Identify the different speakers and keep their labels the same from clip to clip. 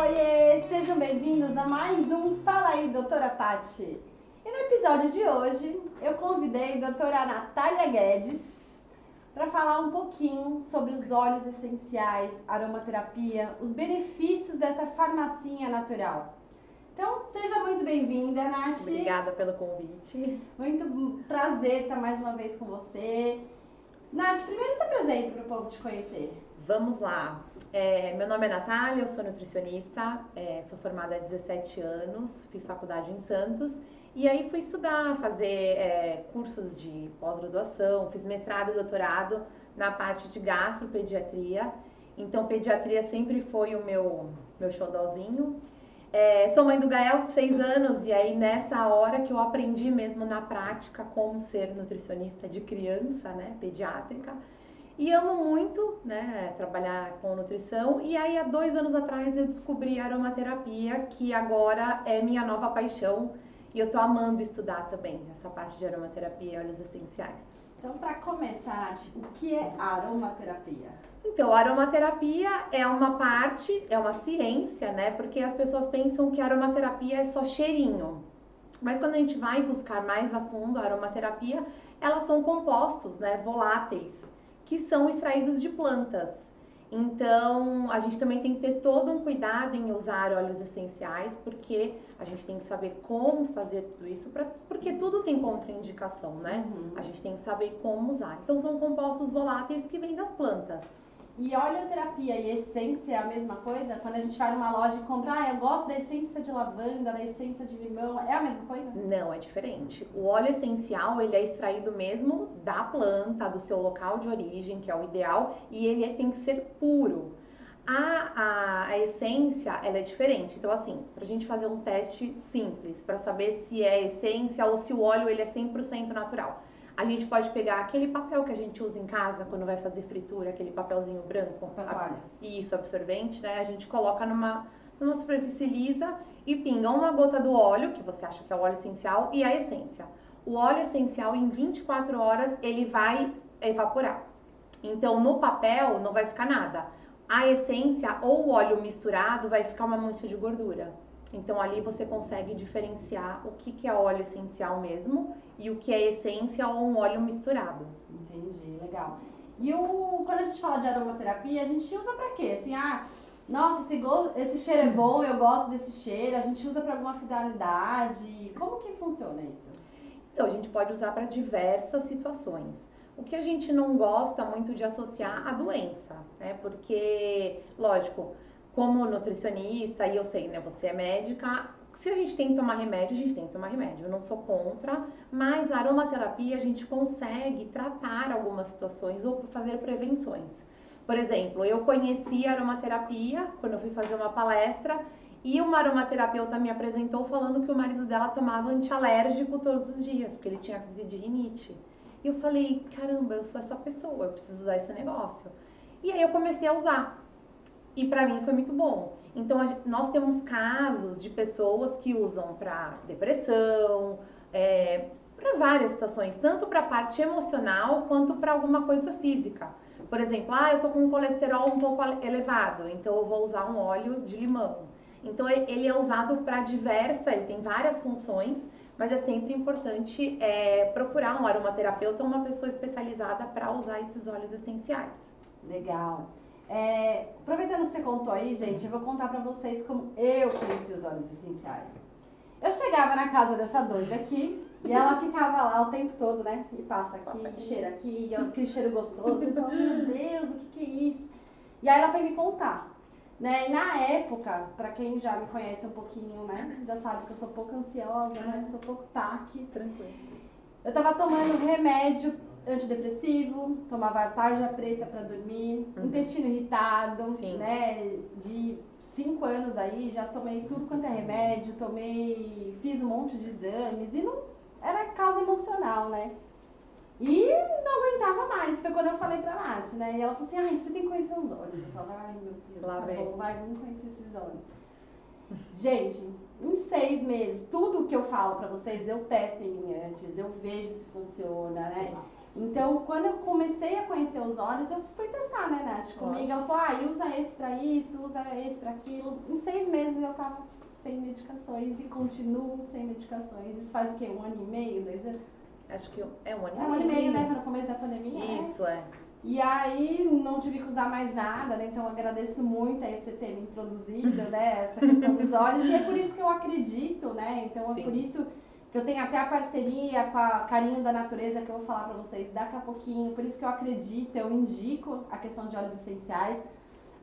Speaker 1: Oiê, sejam bem-vindos a mais um Fala aí, doutora Pati. E no episódio de hoje, eu convidei a doutora Natália Guedes para falar um pouquinho sobre os óleos essenciais, aromaterapia, os benefícios dessa farmacinha natural. Então, seja muito bem-vinda, Nath.
Speaker 2: Obrigada pelo convite.
Speaker 1: Muito prazer estar mais uma vez com você. Nath, primeiro se apresente para o povo te conhecer.
Speaker 2: Vamos lá. É, meu nome é Natália, eu sou nutricionista, é, sou formada há 17 anos, fiz faculdade em Santos e aí fui estudar, fazer é, cursos de pós-graduação, fiz mestrado e doutorado na parte de gastropediatria. Então, pediatria sempre foi o meu, meu xodózinho. É, sou mãe do Gael, de 6 anos, e aí nessa hora que eu aprendi mesmo na prática como ser nutricionista de criança, né, pediátrica. E amo muito, né, trabalhar com nutrição. E aí, há dois anos atrás, eu descobri a aromaterapia, que agora é minha nova paixão. E eu tô amando estudar também essa parte de aromaterapia e óleos essenciais.
Speaker 1: Então, para começar, o que é aromaterapia?
Speaker 2: Então, a aromaterapia é uma parte, é uma ciência, né? Porque as pessoas pensam que a aromaterapia é só cheirinho. Mas quando a gente vai buscar mais a fundo a aromaterapia, elas são compostos, né, voláteis que são extraídos de plantas. Então, a gente também tem que ter todo um cuidado em usar óleos essenciais, porque a gente tem que saber como fazer tudo isso, pra, porque tudo tem contraindicação, né? Uhum. A gente tem que saber como usar. Então, são compostos voláteis que vêm das plantas.
Speaker 1: E oleoterapia e essência é a mesma coisa? Quando a gente vai numa loja e compra, ah, eu gosto da essência de lavanda, da essência de limão, é a mesma coisa?
Speaker 2: Não, é diferente. O óleo essencial, ele é extraído mesmo da planta, do seu local de origem, que é o ideal, e ele é, tem que ser puro. A, a, a, essência, ela é diferente. Então, assim, pra gente fazer um teste simples, para saber se é essência ou se o óleo ele é 100% natural. A gente pode pegar aquele papel que a gente usa em casa quando vai fazer fritura, aquele papelzinho branco. Isso, absorvente, né? A gente coloca numa, numa superfície lisa e pinga uma gota do óleo, que você acha que é o óleo essencial, e a essência. O óleo essencial, em 24 horas, ele vai evaporar. Então, no papel, não vai ficar nada. A essência ou o óleo misturado vai ficar uma mancha de gordura. Então ali você consegue diferenciar o que, que é óleo essencial mesmo e o que é essência ou um óleo misturado.
Speaker 1: Entendi, legal. E o, quando a gente fala de aromaterapia, a gente usa para quê? Assim, ah, nossa, esse, go, esse cheiro é bom, eu gosto desse cheiro, a gente usa para alguma finalidade. Como que funciona isso?
Speaker 2: Então, a gente pode usar para diversas situações. O que a gente não gosta muito de associar à doença, né? Porque, lógico, como nutricionista, e eu sei, né, você é médica, se a gente tem que tomar remédio, a gente tem que tomar remédio. Eu não sou contra, mas a aromaterapia a gente consegue tratar algumas situações ou fazer prevenções. Por exemplo, eu conheci a aromaterapia quando eu fui fazer uma palestra e uma aromaterapeuta me apresentou falando que o marido dela tomava antialérgico todos os dias, porque ele tinha crise de rinite. E eu falei, caramba, eu sou essa pessoa, eu preciso usar esse negócio. E aí eu comecei a usar e para mim foi muito bom. Então, gente, nós temos casos de pessoas que usam para depressão, é, para várias situações, tanto para a parte emocional quanto para alguma coisa física. Por exemplo, ah, eu tô com um colesterol um pouco elevado, então eu vou usar um óleo de limão. Então ele é usado para diversa, ele tem várias funções, mas é sempre importante é, procurar um aromaterapeuta ou uma pessoa especializada para usar esses óleos essenciais.
Speaker 1: Legal. É, aproveitando que você contou aí, gente, eu vou contar pra vocês como eu conheci os óleos essenciais. Eu chegava na casa dessa doida aqui e ela ficava lá o tempo todo, né? E passa aqui, e cheira aqui, e aquele cheiro gostoso. E fala, meu Deus, o que, que é isso? E aí ela foi me contar. Né? E na época, para quem já me conhece um pouquinho, né? Já sabe que eu sou pouco ansiosa, né? Sou pouco taque.
Speaker 2: Tranquilo.
Speaker 1: Eu tava tomando remédio antidepressivo, tomava tarja preta para dormir, uhum. intestino irritado, Sim. né? De cinco anos aí, já tomei tudo quanto é remédio, tomei, fiz um monte de exames e não era causa emocional, né? E não aguentava mais. Foi quando eu falei pra Nath, né? E ela falou assim, ai, você tem que conhecer os olhos. Eu falei, ai meu Deus, Lá tá bom, vai, vamos conhecer esses olhos. Gente, em seis meses, tudo que eu falo pra vocês, eu testo em mim antes, eu vejo se funciona, né? Então, quando eu comecei a conhecer os olhos, eu fui testar, né, Nath? Comigo, ela falou, ah, usa esse pra isso, usa esse pra aquilo. Em seis meses eu tava sem medicações e continuo sem medicações. Isso faz o quê? Um ano e meio, dois anos?
Speaker 2: Acho que é um ano e
Speaker 1: meio. É um ano e meio, né? Foi no começo da pandemia.
Speaker 2: Né? Isso, é.
Speaker 1: E aí não tive que usar mais nada, né? Então agradeço muito aí você ter me introduzido, né? Essa questão dos olhos. E é por isso que eu acredito, né? Então Sim. é por isso que eu tenho até a parceria com a Carinho da Natureza que eu vou falar para vocês daqui a pouquinho. Por isso que eu acredito, eu indico a questão de óleos essenciais.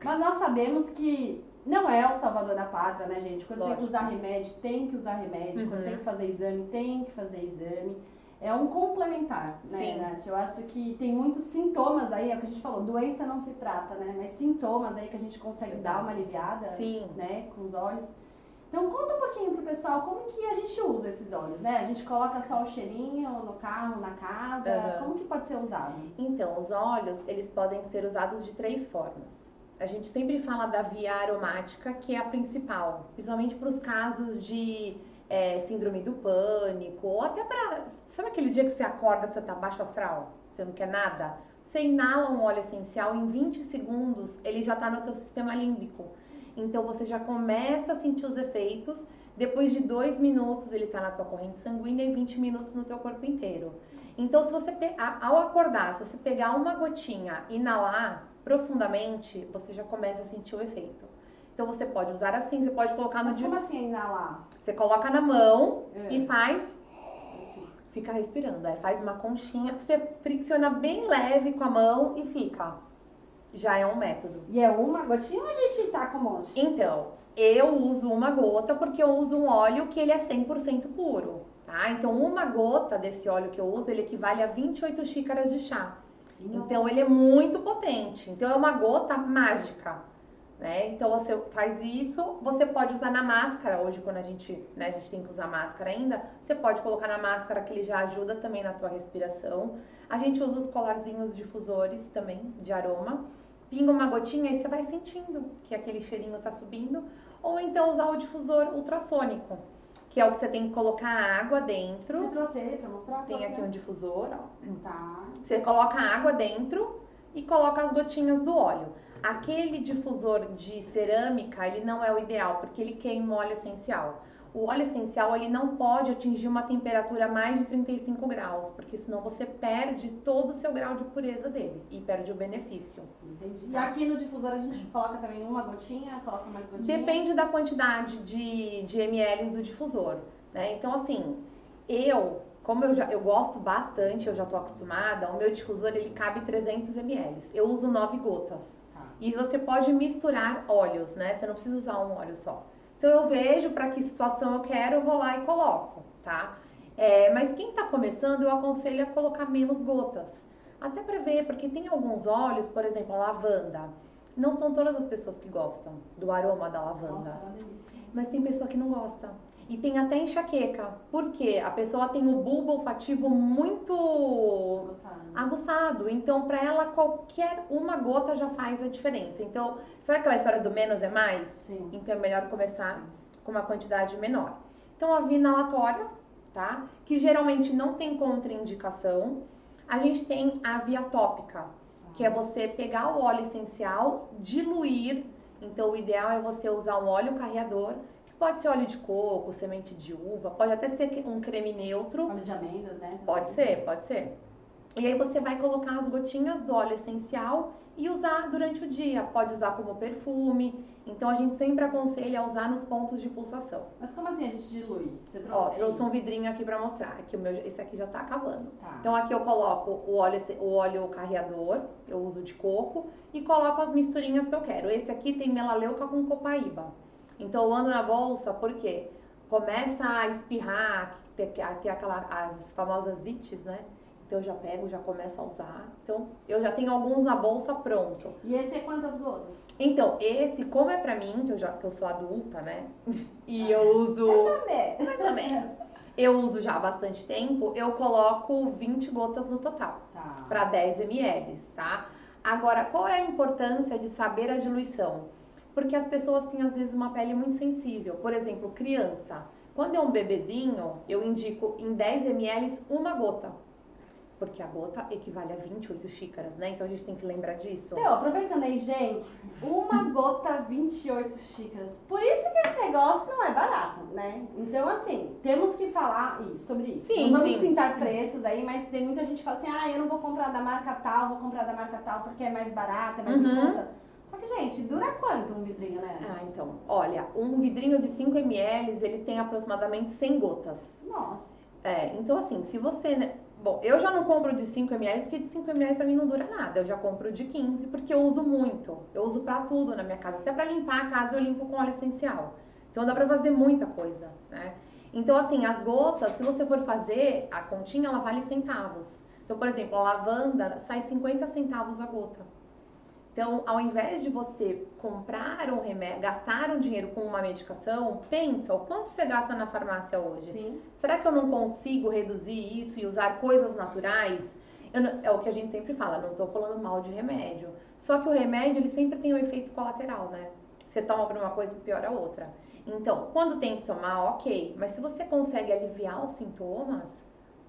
Speaker 1: Mas nós sabemos que não é o salvador da pátria, né, gente? Quando Lógico. tem que usar remédio, tem que usar remédio. Uhum. Quando tem que fazer exame, tem que fazer exame é um complementar, né, Sim. Nath? Eu acho que tem muitos sintomas aí, é o que a gente falou, doença não se trata, né? Mas sintomas aí que a gente consegue Exato. dar uma aliviada, Sim. né, com os olhos. Então conta um pouquinho pro pessoal como que a gente usa esses óleos, né? A gente coloca só o cheirinho no carro, na casa, uhum. como que pode ser usado?
Speaker 2: Então, os óleos, eles podem ser usados de três formas. A gente sempre fala da via aromática, que é a principal, principalmente para os casos de é, síndrome do pânico, ou até para. Sabe aquele dia que você acorda que você tá baixo astral? Você não quer nada? Você inala um óleo essencial, em 20 segundos ele já está no teu sistema límbico. Então você já começa a sentir os efeitos. Depois de dois minutos ele está na tua corrente sanguínea e 20 minutos no teu corpo inteiro. Então, se você ao acordar, se você pegar uma gotinha e inalar profundamente, você já começa a sentir o efeito. Então você pode usar assim, você pode colocar no
Speaker 1: Mas como assim inalar?
Speaker 2: Você coloca na mão é. e faz. Fica respirando. Aí faz uma conchinha. Você fricciona bem leve com a mão e fica. Já é um método.
Speaker 1: E é uma gotinha ou a gente tá com um monte?
Speaker 2: Então, eu uso uma gota porque eu uso um óleo que ele é 100% puro. Tá? Então, uma gota desse óleo que eu uso, ele equivale a 28 xícaras de chá. Então, ele é muito potente. Então, é uma gota mágica. Né? Então você faz isso, você pode usar na máscara, hoje quando a gente, né, a gente tem que usar máscara ainda, você pode colocar na máscara que ele já ajuda também na tua respiração. A gente usa os colarzinhos difusores também, de aroma. Pinga uma gotinha e você vai sentindo que aquele cheirinho tá subindo. Ou então usar o difusor ultrassônico, que é o que você tem que colocar água dentro.
Speaker 1: Você trouxe ele pra mostrar?
Speaker 2: Tem aqui um difusor, ó.
Speaker 1: Tá.
Speaker 2: Você coloca água dentro e coloca as gotinhas do óleo. Aquele difusor de cerâmica, ele não é o ideal, porque ele queima o óleo essencial. O óleo essencial, ele não pode atingir uma temperatura mais de 35 graus, porque senão você perde todo o seu grau de pureza dele e perde o benefício.
Speaker 1: Entendi. E aqui no difusor a gente coloca também uma gotinha, coloca mais gotinhas?
Speaker 2: Depende da quantidade de, de ml do difusor, né? Então, assim, eu como eu, já, eu gosto bastante, eu já estou acostumada, o meu difusor ele cabe 300 ml. Eu uso 9 gotas. E você pode misturar óleos, né? Você não precisa usar um óleo só. Então eu vejo para que situação eu quero, eu vou lá e coloco, tá? É, mas quem está começando, eu aconselho a colocar menos gotas. Até para ver, porque tem alguns óleos, por exemplo, a lavanda. Não são todas as pessoas que gostam do aroma da lavanda. Nossa, mas tem pessoa que não gosta. E tem até enxaqueca, porque a pessoa tem o bulbo olfativo muito aguçado. aguçado. Então, para ela, qualquer uma gota já faz a diferença. Então, sabe aquela história do menos é mais?
Speaker 1: Sim.
Speaker 2: Então, é melhor começar com uma quantidade menor. Então, a via inalatória, tá? Que geralmente não tem contraindicação. A gente tem a via tópica, que é você pegar o óleo essencial, diluir. Então, o ideal é você usar um óleo carreador Pode ser óleo de coco, semente de uva, pode até ser um creme neutro.
Speaker 1: Óleo de amêndoas, né?
Speaker 2: Pode ser, pode ser. E aí você vai colocar as gotinhas do óleo essencial e usar durante o dia. Pode usar como perfume. Então a gente sempre aconselha a usar nos pontos de pulsação.
Speaker 1: Mas como assim a gente dilui?
Speaker 2: Você trouxe? Ó, trouxe um vidrinho aqui para mostrar. Aqui o meu, esse aqui já tá acabando. Tá. Então aqui eu coloco o óleo, o óleo carreador, eu uso de coco e coloco as misturinhas que eu quero. Esse aqui tem melaleuca com copaíba. Então eu ando na bolsa porque começa a espirrar, ter, ter aquela, as famosas ites, né? Então eu já pego, já começo a usar. Então eu já tenho alguns na bolsa pronto.
Speaker 1: E esse é quantas gotas?
Speaker 2: Então, esse, como é pra mim, que eu, já, que eu sou adulta, né? E eu uso.
Speaker 1: Mais ou menos.
Speaker 2: Mais ou menos. Eu uso já há bastante tempo, eu coloco 20 gotas no total.
Speaker 1: Tá.
Speaker 2: Para 10 ml, tá? Agora, qual é a importância de saber a diluição? Porque as pessoas têm às vezes uma pele muito sensível. Por exemplo, criança. Quando é um bebezinho, eu indico em 10 ml uma gota. porque a gota equivale a 28 xícaras, né? Então a gente tem que lembrar disso.
Speaker 1: Então, aproveitando aí, gente, uma gota, 28 xícaras. Por isso que esse negócio não é barato, né? Então, assim, temos que falar sobre isso.
Speaker 2: Sim,
Speaker 1: não vamos
Speaker 2: sim.
Speaker 1: citar preços aí, mas tem muita gente que fala assim, ah, eu não vou comprar da marca tal, vou comprar da marca tal porque é mais barato, é mais
Speaker 2: Uhum.
Speaker 1: em conta. Gente, dura quanto um vidrinho, né?
Speaker 2: Ah, então, olha, um vidrinho de 5 ml, ele tem aproximadamente 100 gotas.
Speaker 1: Nossa.
Speaker 2: É, então assim, se você, né, Bom, eu já não compro de 5 ml porque de 5 ml pra mim não dura nada. Eu já compro de 15 porque eu uso muito. Eu uso pra tudo na minha casa. Até pra limpar a casa eu limpo com óleo essencial. Então dá pra fazer muita coisa, né? Então assim, as gotas, se você for fazer, a continha ela vale centavos. Então, por exemplo, a lavanda sai 50 centavos a gota. Então, ao invés de você comprar um remédio, gastar um dinheiro com uma medicação, pensa o quanto você gasta na farmácia hoje.
Speaker 1: Sim.
Speaker 2: Será que eu não consigo reduzir isso e usar coisas naturais? Não- é o que a gente sempre fala, não estou falando mal de remédio. Só que o remédio, ele sempre tem um efeito colateral, né? Você toma para uma coisa e piora a outra. Então, quando tem que tomar, ok. Mas se você consegue aliviar os sintomas,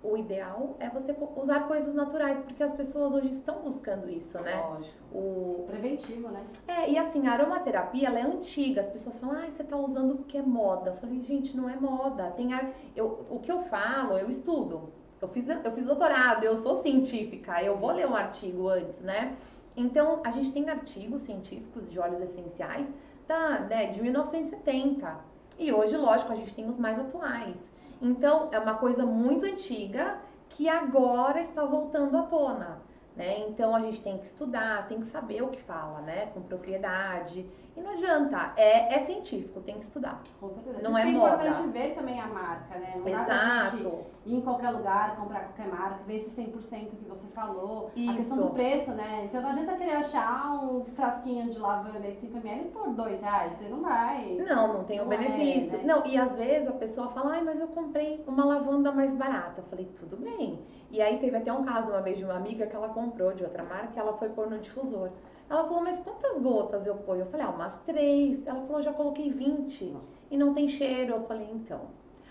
Speaker 2: o ideal é você usar coisas naturais, porque as pessoas hoje estão buscando isso, né?
Speaker 1: Lógico.
Speaker 2: O,
Speaker 1: Preventivo, né?
Speaker 2: é, e assim, a aromaterapia, ela é antiga. As pessoas falam, ah, você tá usando porque é moda. Eu falei, gente, não é moda. Tem ar... eu, o que eu falo, eu estudo. Eu fiz, eu fiz doutorado, eu sou científica, eu vou ler um artigo antes, né? Então, a gente tem artigos científicos de óleos essenciais da, né, de 1970. E hoje, lógico, a gente tem os mais atuais. Então, é uma coisa muito antiga que agora está voltando à tona. Né? Então a gente tem que estudar, tem que saber o que fala, né? Com propriedade. E não adianta, é, é científico, tem que estudar.
Speaker 1: Com certeza.
Speaker 2: Não
Speaker 1: isso
Speaker 2: é
Speaker 1: que
Speaker 2: moda.
Speaker 1: importante ver também a marca, né? Não dá pra gente
Speaker 2: Exato.
Speaker 1: ir em qualquer lugar, comprar qualquer marca, ver esse 100% que você falou. A
Speaker 2: Isso.
Speaker 1: questão do preço, né? Então não adianta querer achar um frasquinho de lavanda de 5ml por 2 reais. Você não vai.
Speaker 2: Não, não tem o
Speaker 1: é,
Speaker 2: benefício.
Speaker 1: né?
Speaker 2: Não, e às vezes a pessoa fala, ai, mas eu comprei uma lavanda mais barata. Eu falei, tudo bem. E aí teve até um caso uma vez de uma amiga que ela comprou de outra marca e ela foi pôr no difusor. Ela falou, mas quantas gotas eu ponho? Eu falei, ah, umas três. Ela falou, já coloquei 20
Speaker 1: Nossa.
Speaker 2: e não tem cheiro. Eu falei, então.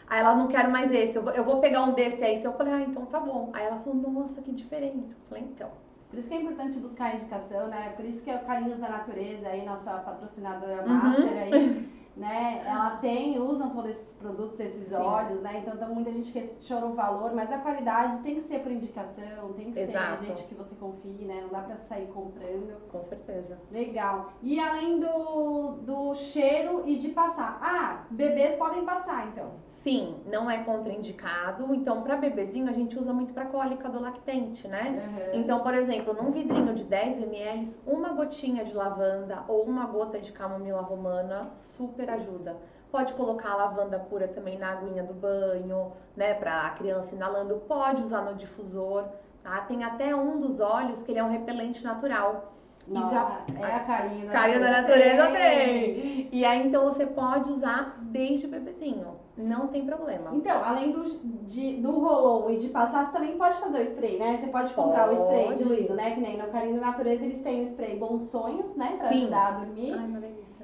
Speaker 2: Aí ela não quero mais esse, eu vou, pegar um desse aí. Eu falei, ah, então tá bom. Aí ela falou, nossa, que diferente. Eu falei, então.
Speaker 1: Por isso que é importante buscar indicação, né? Por isso que é o Carinhos da Natureza aí, nossa patrocinadora
Speaker 2: Uhum.
Speaker 1: master aí, né? Ela tem, usam todos esses produtos, esses
Speaker 2: Sim.
Speaker 1: óleos, né? Então, então muita gente questiona o valor, mas a qualidade tem que ser por indicação, tem que
Speaker 2: Exato.
Speaker 1: ser gente que você confie, né? Não dá pra sair comprando.
Speaker 2: Com certeza.
Speaker 1: Legal. E além do, do cheiro e de passar. Ah, bebês podem passar, então.
Speaker 2: Sim, não é contraindicado. Então, para bebezinho, a gente usa muito para cólica do lactente, né? Então, por exemplo, num vidrinho de 10 ml, uma gotinha de lavanda ou uma gota de camomila romana super ajuda. Pode colocar a lavanda pura também na aguinha do banho, né, para a criança inalando. Pode usar no difusor, tá? Tem até um dos óleos que ele é um repelente natural.
Speaker 1: Não,
Speaker 2: já-
Speaker 1: é a carinho da
Speaker 2: Carinho da natureza tem. E aí, então, você pode usar desde bebezinho. Não tem problema.
Speaker 1: Então, além do, de, do roll e de passar, você também pode fazer o spray, né? Você pode comprar o spray
Speaker 2: Pode.
Speaker 1: diluído, né? Que nem no Carinho da Natureza eles têm o spray Bons Sonhos, né? Pra
Speaker 2: Sim.
Speaker 1: ajudar a dormir.
Speaker 2: Ai.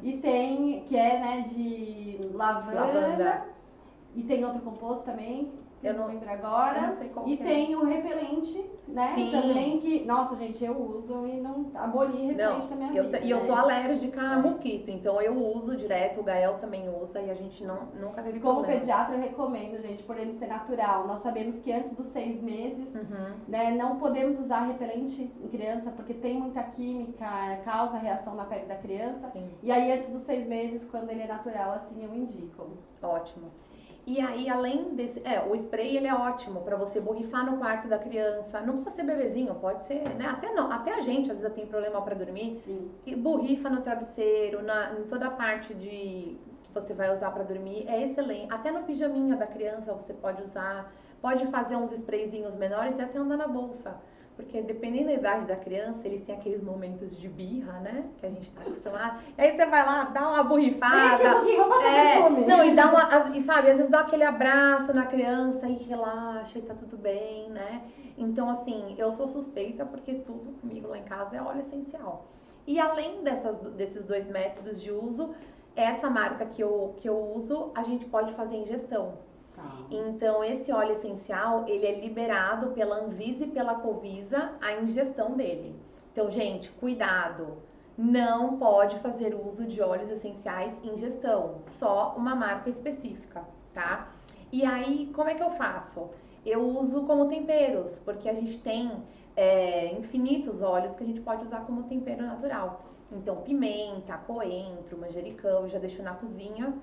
Speaker 1: E tem, que é, né, de lavanda.
Speaker 2: Lavanda.
Speaker 1: E tem outro composto também,
Speaker 2: Eu
Speaker 1: eu não
Speaker 2: não-
Speaker 1: lembro agora.
Speaker 2: não sei qual
Speaker 1: E
Speaker 2: que é.
Speaker 1: tem o repelente, né?
Speaker 2: Sim.
Speaker 1: Também que, nossa, gente, eu uso e não aboli repelente da minha
Speaker 2: Eu,
Speaker 1: vida.
Speaker 2: e eu
Speaker 1: né?
Speaker 2: sou alérgica a mosquito, então eu uso direto, o Gael também usa e a gente não, nunca teve
Speaker 1: E como
Speaker 2: problema.
Speaker 1: pediatra, eu recomendo, gente, por ele ser natural. Nós sabemos que antes dos seis meses
Speaker 2: Uhum.
Speaker 1: né, não podemos usar repelente em criança porque tem muita química, causa reação na pele da criança.
Speaker 2: Sim,
Speaker 1: E aí, antes dos seis meses, quando ele é natural, assim eu indico.
Speaker 2: ótimo. E aí, além desse. É, o spray ele é ótimo pra você borrifar no quarto da criança. Não precisa ser bebezinho, pode ser, né? Até, não, até a gente às vezes tem problema pra dormir.
Speaker 1: Sim.
Speaker 2: E borrifa no travesseiro, na, em toda a parte de que você vai usar pra dormir, é excelente. Até no pijaminha da criança você pode usar, pode fazer uns sprayzinhos menores e até andar na bolsa. Porque dependendo da idade da criança, eles têm aqueles momentos de birra, né? Que a gente tá acostumado. Aí você vai lá, dá uma
Speaker 1: aqui um
Speaker 2: borrifada.
Speaker 1: passar
Speaker 2: É, não, e dá uma, e sabe, às vezes dá aquele abraço na criança e relaxa e tá tudo bem, né? Então, assim, eu sou suspeita porque tudo comigo lá em casa é óleo essencial. E além dessas, desses dois métodos de uso, essa marca que eu, que eu uso, a gente pode fazer ingestão. Então, esse óleo essencial, ele é liberado pela Anvisa e pela Covisa a ingestão dele. Então, gente, cuidado. Não pode fazer uso de óleos essenciais em gestão, só uma marca específica, tá? E aí, como é que eu faço? Eu uso como temperos, porque a gente tem é, infinitos óleos que a gente pode usar como tempero natural. Então, pimenta, coentro, manjericão, eu já deixo na cozinha.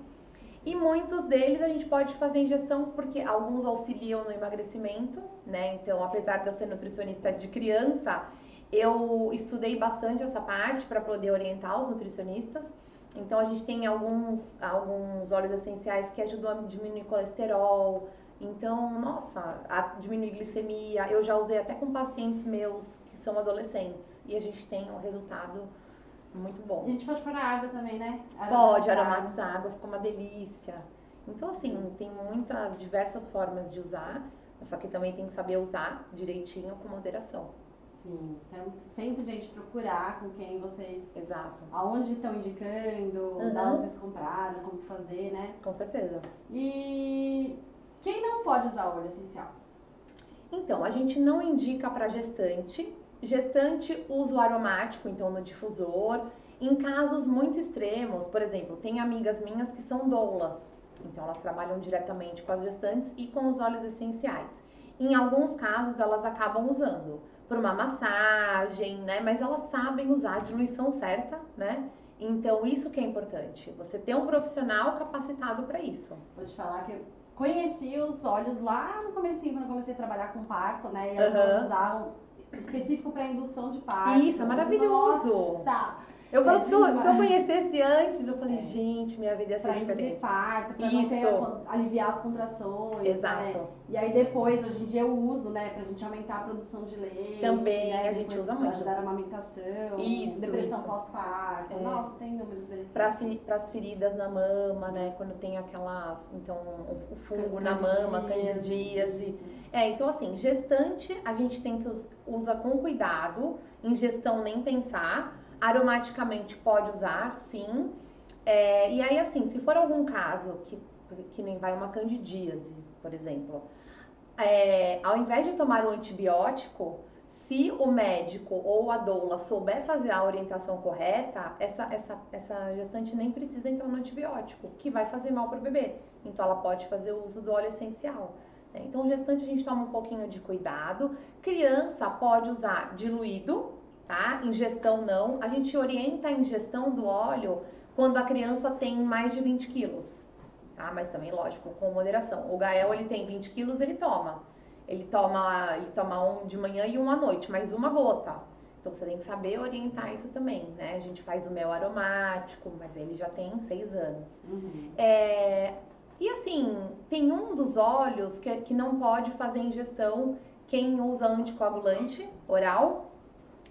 Speaker 2: E muitos deles a gente pode fazer ingestão porque alguns auxiliam no emagrecimento, né? Então, apesar de eu ser nutricionista de criança, eu estudei bastante essa parte para poder orientar os nutricionistas. Então, a gente tem alguns, alguns óleos essenciais que ajudam a diminuir colesterol. Então, nossa, a diminuir glicemia. Eu já usei até com pacientes meus que são adolescentes. E a gente tem um resultado muito bom.
Speaker 1: E a gente pode pôr na água também, né?
Speaker 2: Pode, aromatizar a água, fica uma delícia. Então, assim, tem muitas, diversas formas de usar, só que também tem que saber usar direitinho com moderação.
Speaker 1: Sim, então sempre, gente, procurar com quem vocês.
Speaker 2: Exato.
Speaker 1: Aonde estão indicando, uhum. da onde vocês compraram, como fazer, né?
Speaker 2: Com certeza.
Speaker 1: E quem não pode usar óleo essencial?
Speaker 2: Então, a gente não indica para gestante, Gestante, uso aromático, então no difusor. Em casos muito extremos, por exemplo, tem amigas minhas que são doulas, então elas trabalham diretamente com as gestantes e com os óleos essenciais. Em alguns casos elas acabam usando por uma massagem, né? Mas elas sabem usar a diluição certa, né? Então isso que é importante, você ter um profissional capacitado para isso.
Speaker 1: Vou te falar que eu conheci os óleos lá no começo, quando eu comecei a trabalhar com parto, né? E elas uhum. usavam específico para indução de parto.
Speaker 2: Isso, é maravilhoso. Nossa. Eu falo, é se, eu, se eu conhecesse antes, eu falei, é. gente, minha vida ia ser pra diferente.
Speaker 1: parto, pra Isso. Ter, aliviar as contrações. Né?
Speaker 2: Exato. Né?
Speaker 1: E aí depois, hoje em dia eu uso, né, pra gente aumentar a produção de leite.
Speaker 2: Também,
Speaker 1: né?
Speaker 2: a gente usa muito. Pra
Speaker 1: ajudar a amamentação.
Speaker 2: Isso,
Speaker 1: Depressão pós-parto. É. Nossa, tem inúmeros benefícios.
Speaker 2: Pra, fi, as feridas na mama, né, quando tem aquelas, então, o fungo na mama, candidíase. É, então assim, gestante a gente tem que usar com cuidado, ingestão nem pensar Aromaticamente pode usar, sim. É, e aí, assim, se for algum caso que, que nem vai uma candidíase, por exemplo, é, ao invés de tomar um antibiótico, se o médico ou a doula souber fazer a orientação correta, essa, essa, essa gestante nem precisa entrar no antibiótico, que vai fazer mal para o bebê. Então, ela pode fazer o uso do óleo essencial. Né? Então, gestante a gente toma um pouquinho de cuidado. Criança pode usar diluído, tá? Ingestão não. A gente orienta a ingestão do óleo quando a criança tem mais de 20 quilos, tá? Mas também, lógico, com moderação. O Gael, ele tem 20 quilos, ele toma. Ele toma, ele toma um de manhã e um à noite, mais uma gota. Então você tem que saber orientar isso também, né? A gente faz o mel aromático, mas ele já tem seis anos. Uhum. É, e assim, tem um dos óleos que, que não pode fazer ingestão quem usa anticoagulante oral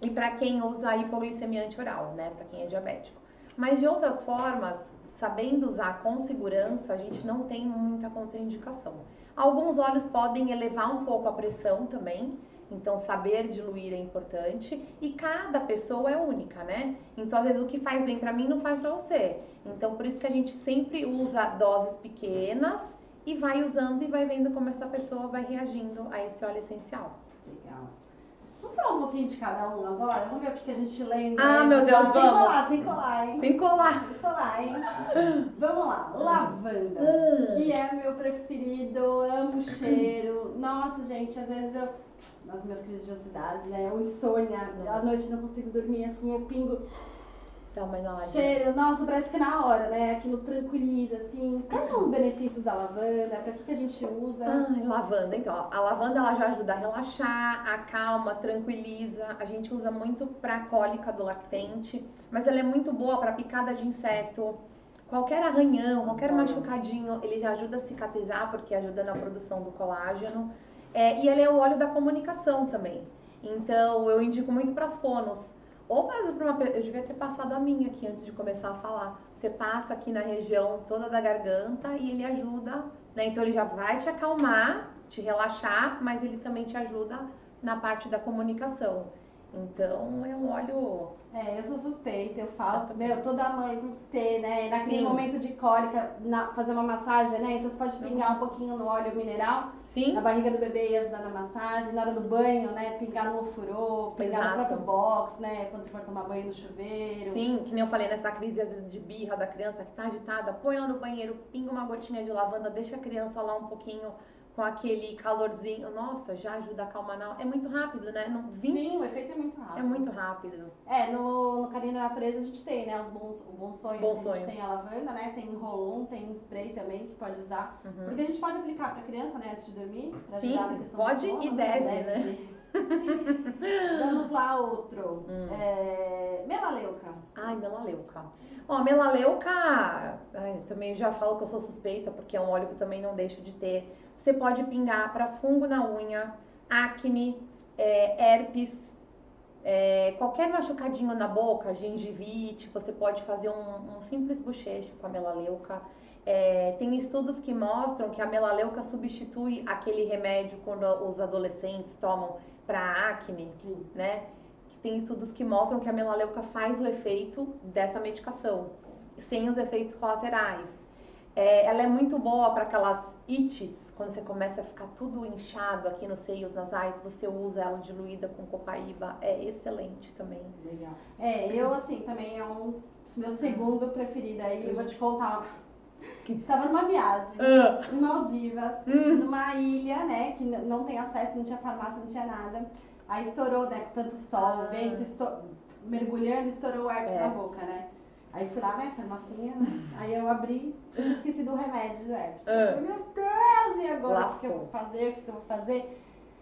Speaker 2: e para quem usa hipoglicemia anti-oral, né, para quem é diabético. Mas de outras formas, sabendo usar com segurança, a gente não tem muita contraindicação. Alguns óleos podem elevar um pouco a pressão também, então saber diluir é importante e cada pessoa é única, né? Então às vezes o que faz bem para mim não faz para você. Então por isso que a gente sempre usa doses pequenas e vai usando e vai vendo como essa pessoa vai reagindo a esse óleo essencial.
Speaker 1: Legal. Vamos falar um pouquinho de cada um agora? Vamos ver o que, que a gente lembra.
Speaker 2: Ah, meu Deus,
Speaker 1: sem
Speaker 2: vamos.
Speaker 1: Colar, sem colar, hein?
Speaker 2: Sem colar.
Speaker 1: Sem colar, hein? vamos lá. Lavanda, hum. que é meu preferido, amo o cheiro. Nossa, gente, às vezes eu, nas minhas crises de ansiedade, né, eu insônia, à noite não consigo dormir, assim, eu pingo
Speaker 2: uma inalada.
Speaker 1: Cheiro, nossa, parece que na hora, né? Aquilo tranquiliza, assim. Quais são os benefícios da lavanda? Pra que, que a gente usa?
Speaker 2: Ah, lavanda, então. A lavanda ela já ajuda a relaxar, acalma, tranquiliza. A gente usa muito pra cólica do lactente, mas ela é muito boa pra picada de inseto. Qualquer arranhão, qualquer machucadinho, ele já ajuda a cicatrizar, porque ajuda na produção do colágeno. É, e ele é o óleo da comunicação também. Então, eu indico muito para as fonos ou mais para uma eu devia ter passado a minha aqui antes de começar a falar. Você passa aqui na região toda da garganta e ele ajuda, né? Então ele já vai te acalmar, te relaxar, mas ele também te ajuda na parte da comunicação. Então é um óleo.
Speaker 1: É, eu sou suspeita, eu falo, meu, toda mãe tem que ter, né? Naquele Sim. momento de cólica, na, fazer uma massagem, né? Então você pode pingar um pouquinho no óleo mineral
Speaker 2: Sim.
Speaker 1: na barriga do bebê e ajudar na massagem. Na hora do banho, né? Pingar no ofurô, pingar Exato. no próprio box, né? Quando você for tomar banho no chuveiro.
Speaker 2: Sim, que nem eu falei nessa crise às vezes de birra da criança que tá agitada, põe ela no banheiro, pinga uma gotinha de lavanda, deixa a criança lá um pouquinho com aquele calorzinho. Nossa, já ajuda a acalmar. Não. É muito rápido, né?
Speaker 1: No 20... Sim, o efeito é muito rápido.
Speaker 2: É muito rápido.
Speaker 1: É, no, no Carinho da Natureza a gente tem, né? Os bons, bons sonhos. Bons sonhos. A gente tem a lavanda, né? Tem rolon, tem spray também que pode usar. Uhum. Porque a gente pode aplicar pra criança, né? Antes de dormir.
Speaker 2: Sim, pode sono, e deve, né?
Speaker 1: deve. Vamos lá, outro. Hum. É... Melaleuca.
Speaker 2: Ai, melaleuca. Ó, melaleuca, ai, também já falo que eu sou suspeita, porque é um óleo que eu também não deixo de ter você pode pingar para fungo na unha, acne, é, herpes, é, qualquer machucadinho na boca, gengivite, você pode fazer um, um simples bochecho com a melaleuca. É, tem estudos que mostram que a melaleuca substitui aquele remédio quando os adolescentes tomam para acne, Sim. né? Tem estudos que mostram que a melaleuca faz o efeito dessa medicação, sem os efeitos colaterais. É, ela é muito boa para aquelas ites, quando você começa a ficar tudo inchado aqui nos seios nasais, você usa ela diluída com copaíba, é excelente também.
Speaker 1: Legal. É, eu assim, também é um meu segundo preferido aí, eu vou te contar. Que... Estava numa viagem uh. em Maldivas, uh. numa ilha, né, que não tem acesso, não tinha farmácia, não tinha nada. Aí estourou, né, com tanto sol, uh. vento, estou... mergulhando, estourou o herpes é. na boca, né? Aí fui lá, né, farmacinha, né? Aí eu abri, eu tinha esquecido o remédio do herpes. Uh. Eu falei, meu Deus, e agora? O que eu vou fazer? O que eu vou fazer?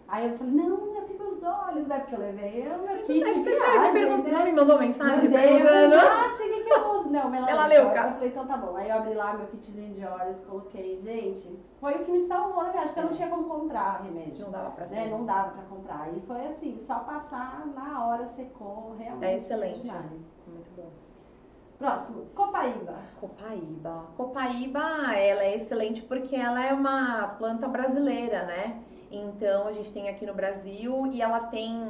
Speaker 1: Aí eu falei, não, eu tenho os olhos, né? Porque eu levei o meu kit
Speaker 2: de Você já me perguntou, né? não me mandou mensagem
Speaker 1: Mandei, perguntando? Falei, o que, que eu uso? Não, melaleuca. Eu falei, então tá bom. Aí eu abri lá meu kitzinho de olhos, coloquei. Gente, foi o que me salvou na viagem, porque eu não tinha como comprar remédio.
Speaker 2: Não dava pra
Speaker 1: né? Não dava pra comprar. E foi assim, só passar na hora, secou, realmente.
Speaker 2: É excelente. Demais. Muito bom.
Speaker 1: Próximo, Copaíba.
Speaker 2: Copaíba. Copaíba, ela é excelente porque ela é uma planta brasileira, né? Então a gente tem aqui no Brasil e ela tem,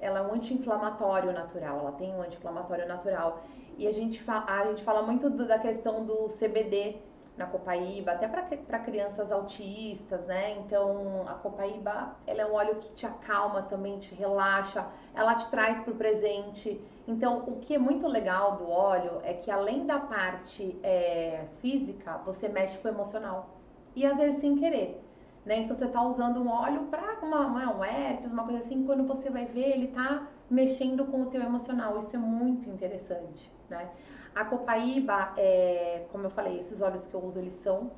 Speaker 2: ela é um anti-inflamatório natural, ela tem um anti-inflamatório natural. E a gente fala, a gente fala muito do, da questão do CBD na copaíba, até para crianças autistas, né? Então a copaíba, ela é um óleo que te acalma também, te relaxa, ela te traz para o presente. Então, o que é muito legal do óleo é que além da parte é, física, você mexe com o emocional. E às vezes sem querer. Né? Então, você está usando um óleo para uma, uma, um herpes, uma coisa assim, quando você vai ver, ele está mexendo com o teu emocional. Isso é muito interessante, né? A copaíba, é, como eu falei, esses óleos que eu uso, eles são,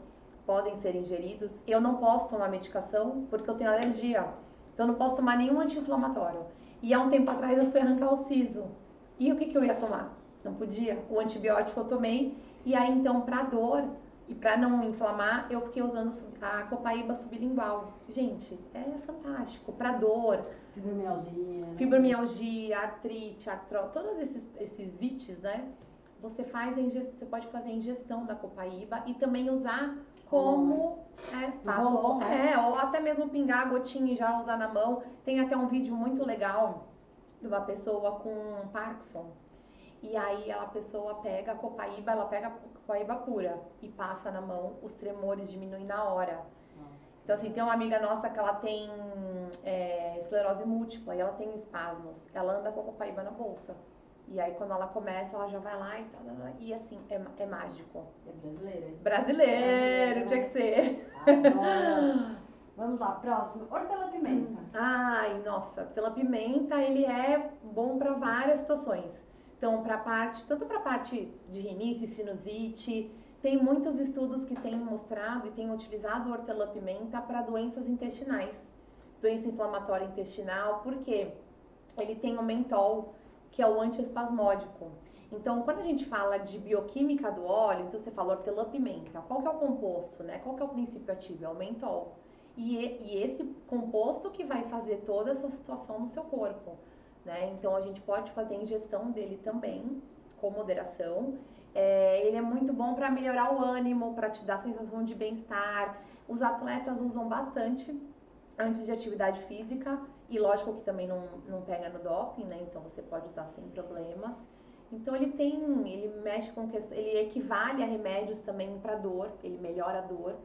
Speaker 2: podem ser ingeridos. Eu não posso tomar medicação porque eu tenho alergia. Então, eu não posso tomar nenhum anti-inflamatório. E há um tempo atrás eu fui arrancar o siso. E o que, que eu ia tomar? Não podia. O antibiótico eu tomei. E aí, então, para dor e para não inflamar, eu fiquei usando a copaíba sublingual. Gente, é fantástico. Para dor.
Speaker 1: Fibromialgia.
Speaker 2: Né? Fibromialgia, artrite, artrose, todos esses, esses ites, né? Você faz ingest... você pode fazer ingestão da copaíba e também usar como é, faço, né? é, ou até mesmo pingar a gotinha e já usar na mão. Tem até um vídeo muito legal de uma pessoa com Parkinson. E aí a pessoa pega a copaíba, ela pega a copaíba pura e passa na mão, os tremores diminuem na hora. Então, assim, tem uma amiga nossa que ela tem é, esclerose múltipla e ela tem espasmos. Ela anda com a copaíba na bolsa. E aí, quando ela começa, ela já vai lá e tal. E assim, é, é mágico.
Speaker 1: É brasileiro.
Speaker 2: Brasileiro, tinha que ser.
Speaker 1: Vamos lá, próximo. Hortelã-pimenta.
Speaker 2: Ai, nossa, hortelã-pimenta, ele é bom para várias situações. Então, para parte, tanto para parte de rinite, sinusite, tem muitos estudos que têm mostrado e têm utilizado hortelã-pimenta para doenças intestinais. Doença inflamatória intestinal, porque ele tem o mentol, que é o antiespasmódico. Então, quando a gente fala de bioquímica do óleo, então você fala hortelã-pimenta, qual que é o composto, né? Qual que é o princípio ativo? É o mentol. E, e esse composto que vai fazer toda essa situação no seu corpo, né? Então a gente pode fazer a ingestão dele também, com moderação. É, ele é muito bom para melhorar o ânimo, para te dar sensação de bem-estar. Os atletas usam bastante antes de atividade física. E lógico que também não, não pega no doping, né? Então você pode usar sem problemas. Então ele tem, ele mexe com questão, ele equivale a remédios também para dor, ele melhora a dor.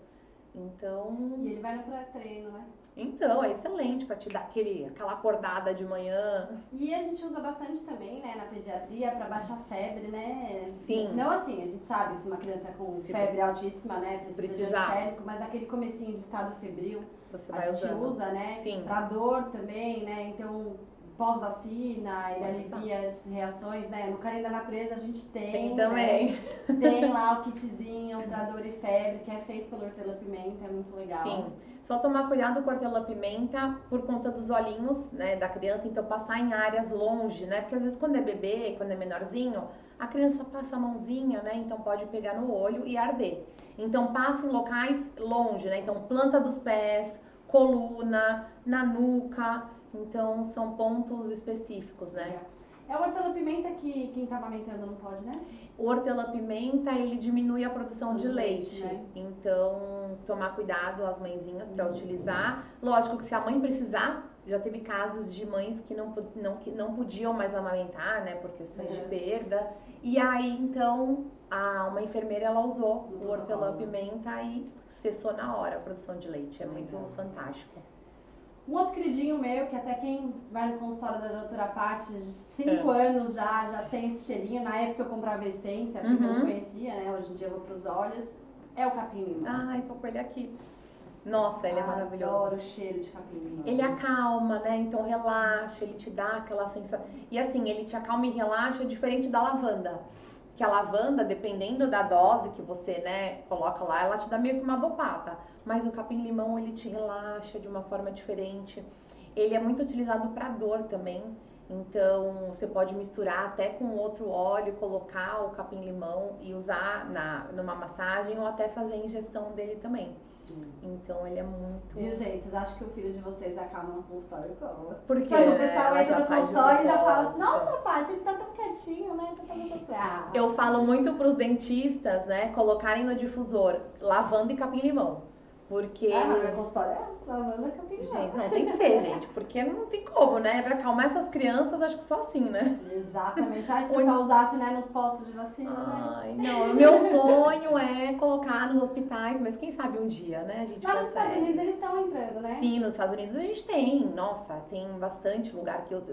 Speaker 2: Então.
Speaker 1: E ele vai no pré-treino, né?
Speaker 2: Então, é excelente para te dar aquele, aquela acordada de manhã.
Speaker 1: E a gente usa bastante também, né, na pediatria, para baixar febre, né?
Speaker 2: Sim.
Speaker 1: Não assim, a gente sabe se uma criança com se febre altíssima, né, precisa precisar. de antitélico, mas naquele comecinho de estado febril,
Speaker 2: Você vai
Speaker 1: a gente
Speaker 2: usando.
Speaker 1: usa, né?
Speaker 2: Sim.
Speaker 1: Pra dor também, né? Então, pós-vacina, ele alivia as reações, né? No Carinho da Natureza a gente tem.
Speaker 2: Tem também.
Speaker 1: Né? Tem lá o kitzinho pra dor e febre, que é feito pelo hortelã-pimenta, é muito legal.
Speaker 2: Sim. Só tomar cuidado com hortelã-pimenta por conta dos olhinhos, né, da criança, então passar em áreas longe, né? Porque às vezes quando é bebê, quando é menorzinho, a criança passa a mãozinha, né? Então pode pegar no olho e arder. Então passa em locais longe, né? Então planta dos pés, coluna, na nuca. Então são pontos específicos, né?
Speaker 1: É o hortelã-pimenta que quem tá amamentando não pode, né?
Speaker 2: O hortelã-pimenta, ele diminui a produção de leite.
Speaker 1: né?
Speaker 2: Então, tomar cuidado as mãezinhas para utilizar. Lógico que se a mãe precisar, já teve casos de mães que não, não, que não podiam mais amamentar, né, por questões de
Speaker 1: Uhum.
Speaker 2: perda. E aí, então, a, uma enfermeira, ela usou o hortelã-pimenta e cessou na hora a produção de leite. É muito
Speaker 1: Legal.
Speaker 2: fantástico.
Speaker 1: Um outro queridinho meu, que até quem vai no consultório da doutora Paty, de 5
Speaker 2: É.
Speaker 1: anos já, já tem esse cheirinho. Na época eu comprava essência, porque eu
Speaker 2: Uhum.
Speaker 1: não conhecia, né? Hoje em dia eu vou pros olhos. É o capim-limão.
Speaker 2: Ai, tô com ele aqui. Nossa, ele é maravilhoso.
Speaker 1: Adoro o cheiro de capim-limão.
Speaker 2: Ele acalma, né? Então relaxa, ele te dá aquela sensação. E assim, ele te acalma e relaxa diferente da lavanda. Que a lavanda, dependendo da dose que você, né, coloca lá, ela te dá meio que uma dopada. Mas o capim-limão, ele te relaxa de uma forma diferente. Ele é muito utilizado para dor também. Então, você pode misturar até com outro óleo, colocar o capim-limão e usar na, numa massagem ou até fazer ingestão dele também. Então, ele é muito...
Speaker 1: Viu, gente? Vocês acham que o filho de vocês acalma no consultório como?
Speaker 2: Porque
Speaker 1: Porque o pessoal entra no consultório e já fala assim, nossa, Paty, ele tá tão quietinho, né? Tá tão gostoso. Ah,
Speaker 2: Eu falo muito pros dentistas, né, colocarem no difusor lavanda e capim-limão. Porque.
Speaker 1: ah, mas meu consultório é lavanda capim-limão.
Speaker 2: Gente, não tem que ser, gente, porque não tem como, né? Pra acalmar essas crianças, acho que só assim, né?
Speaker 1: Exatamente. Ah, se o pessoal usasse, né, nos postos de vacina, né?
Speaker 2: Ai, não, o meu sonho é colocar nos hospitais, mas quem sabe um dia, né? A gente
Speaker 1: Lá nos Estados
Speaker 2: consegue.
Speaker 1: Unidos eles estão entrando, né?
Speaker 2: Sim, nos Estados Unidos a gente tem, nossa, tem bastante lugar que eu,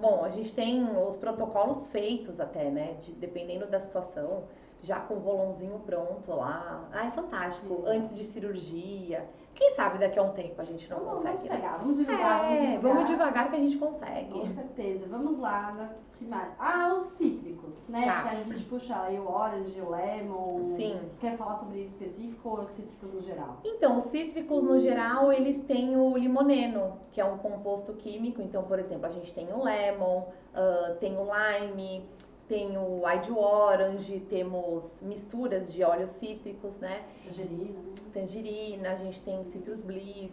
Speaker 2: bom, a gente tem os protocolos feitos até, né, de, dependendo da situação, já com o rolãozinho pronto lá. Ah, é fantástico.
Speaker 1: Sim.
Speaker 2: Antes de cirurgia. Quem sabe daqui a um tempo a gente não
Speaker 1: Vamos,
Speaker 2: consegue.
Speaker 1: vamos
Speaker 2: né?
Speaker 1: chegar, vamos divulgar, vamos
Speaker 2: É,
Speaker 1: divulgar.
Speaker 2: vamos devagar que a gente consegue.
Speaker 1: Com certeza. Vamos lá, né? que mais? Ah, os cítricos, né?
Speaker 2: Tá.
Speaker 1: Que a gente puxa aí o orange, o lemon.
Speaker 2: Sim.
Speaker 1: Quer falar sobre isso específico ou os cítricos no geral?
Speaker 2: Então, os cítricos, no geral, eles têm o limoneno, que é um composto químico. Então, por exemplo, a gente tem o lemon, ah, tem o lime, tem o eye orange, temos misturas de óleos cítricos, né?
Speaker 1: Tangerina, né?
Speaker 2: Tangerina, a gente tem citrus bliss.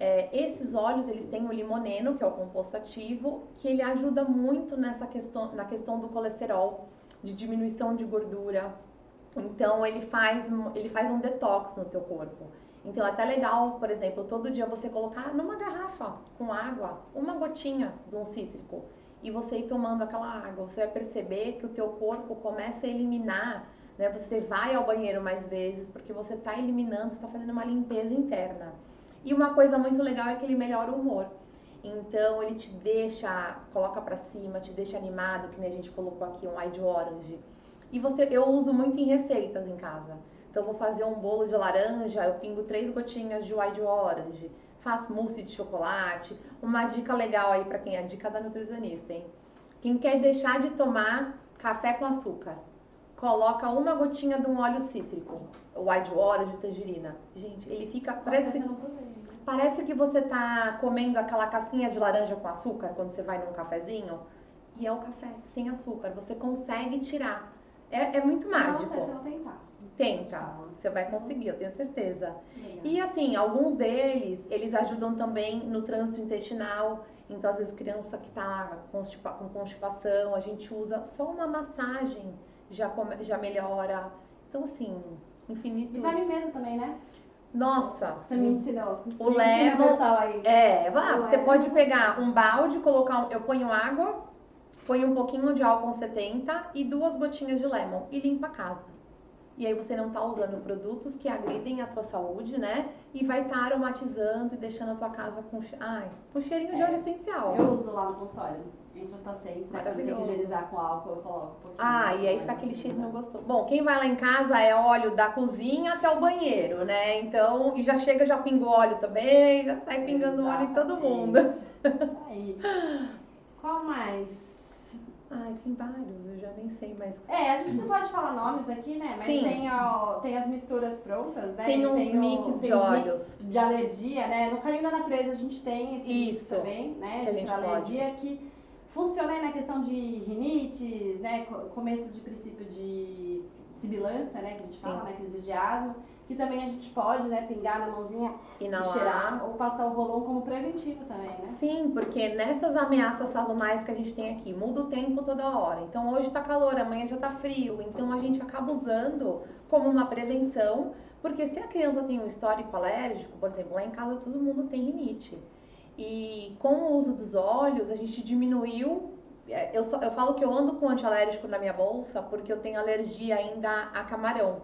Speaker 2: É, esses óleos, eles têm o limoneno, que é o composto ativo, que ele ajuda muito nessa questão, na questão do colesterol, de diminuição de gordura. Então, ele faz, ele faz um detox no teu corpo. Então, é até legal, por exemplo, todo dia você colocar numa garrafa com água, uma gotinha de um cítrico. E você ir tomando aquela água, você vai perceber que o teu corpo começa a eliminar, né? Você vai ao banheiro mais vezes, porque você está eliminando, está fazendo uma limpeza interna. E uma coisa muito legal é que ele melhora o humor. Então, ele te deixa, coloca pra cima, te deixa animado, que nem a gente colocou aqui um eye orange. E você, eu uso muito em receitas em casa. Então, vou fazer um bolo de laranja, eu pingo três gotinhas de white orange, faço mousse de chocolate. Uma dica legal aí pra quem é a dica da nutricionista, hein? Quem quer deixar de tomar café com açúcar, coloca uma gotinha de um óleo cítrico, white orange, tangerina. Gente, ele fica
Speaker 1: Parece né?
Speaker 2: Parece que você tá comendo aquela casquinha de laranja com açúcar quando você vai num cafezinho. E é o café sem açúcar. Você consegue tirar. É, é muito mágico.
Speaker 1: Nossa, eu vou tentar.
Speaker 2: Tenta. Você vai conseguir, eu tenho certeza.
Speaker 1: Legal.
Speaker 2: E assim, alguns deles, eles ajudam também no trânsito intestinal. Então, às vezes, criança que tá constipa- com constipação, a gente usa só uma massagem, já, come- já melhora. Então, assim, infinitos.
Speaker 1: E pra limpeza também, né?
Speaker 2: Nossa.
Speaker 1: Você me ensinou.
Speaker 2: O lemon. É, ah, você pode pegar um balde, colocar. Eu ponho água, ponho um pouquinho de álcool 70 e duas gotinhas de lemon e limpa a casa. E aí você não tá usando produtos que agridem a tua saúde, né? E vai estar tá aromatizando e deixando a tua casa com, ai, com cheirinho é, de óleo essencial.
Speaker 1: Eu uso lá no consultório entre os pacientes, né? Quando tem que higienizar com álcool, eu coloco um
Speaker 2: Ah, e aí fica aquele cheirinho gostoso. Bom, quem vai lá em casa é óleo da cozinha até o banheiro, né? Então, e já chega, já pingou óleo também, já sai pingando Exatamente. óleo em todo mundo.
Speaker 1: Isso aí. Qual mais?
Speaker 2: Tem vários, eu já nem sei mais.
Speaker 1: É, a gente não pode falar nomes aqui, né? Mas Sim. Tem, ó, tem as misturas prontas, né?
Speaker 2: Tem uns tem mix de óleos.
Speaker 1: de alergia, né? No Carinho da Natureza a gente tem esse
Speaker 2: Isso,
Speaker 1: também, né?
Speaker 2: Que a gente
Speaker 1: pode. alergia que funciona aí na questão de rinites, né? Começos de princípio de sibilância, né? Que a gente fala, Sim. né? Crise de asma que também a gente pode, né, pingar na mãozinha Inalar. e cheirar, ou passar o rolão como preventivo também, né?
Speaker 2: Sim, porque nessas ameaças sazonais que a gente tem aqui, muda o tempo toda hora. Então hoje tá calor, amanhã já tá frio, então a gente acaba usando como uma prevenção, porque se a criança tem um histórico alérgico, por exemplo, lá em casa todo mundo tem rinite. E com o uso dos óleos, a gente diminuiu eu, só, eu falo que eu ando com antialérgico na minha bolsa porque eu tenho alergia ainda a camarão.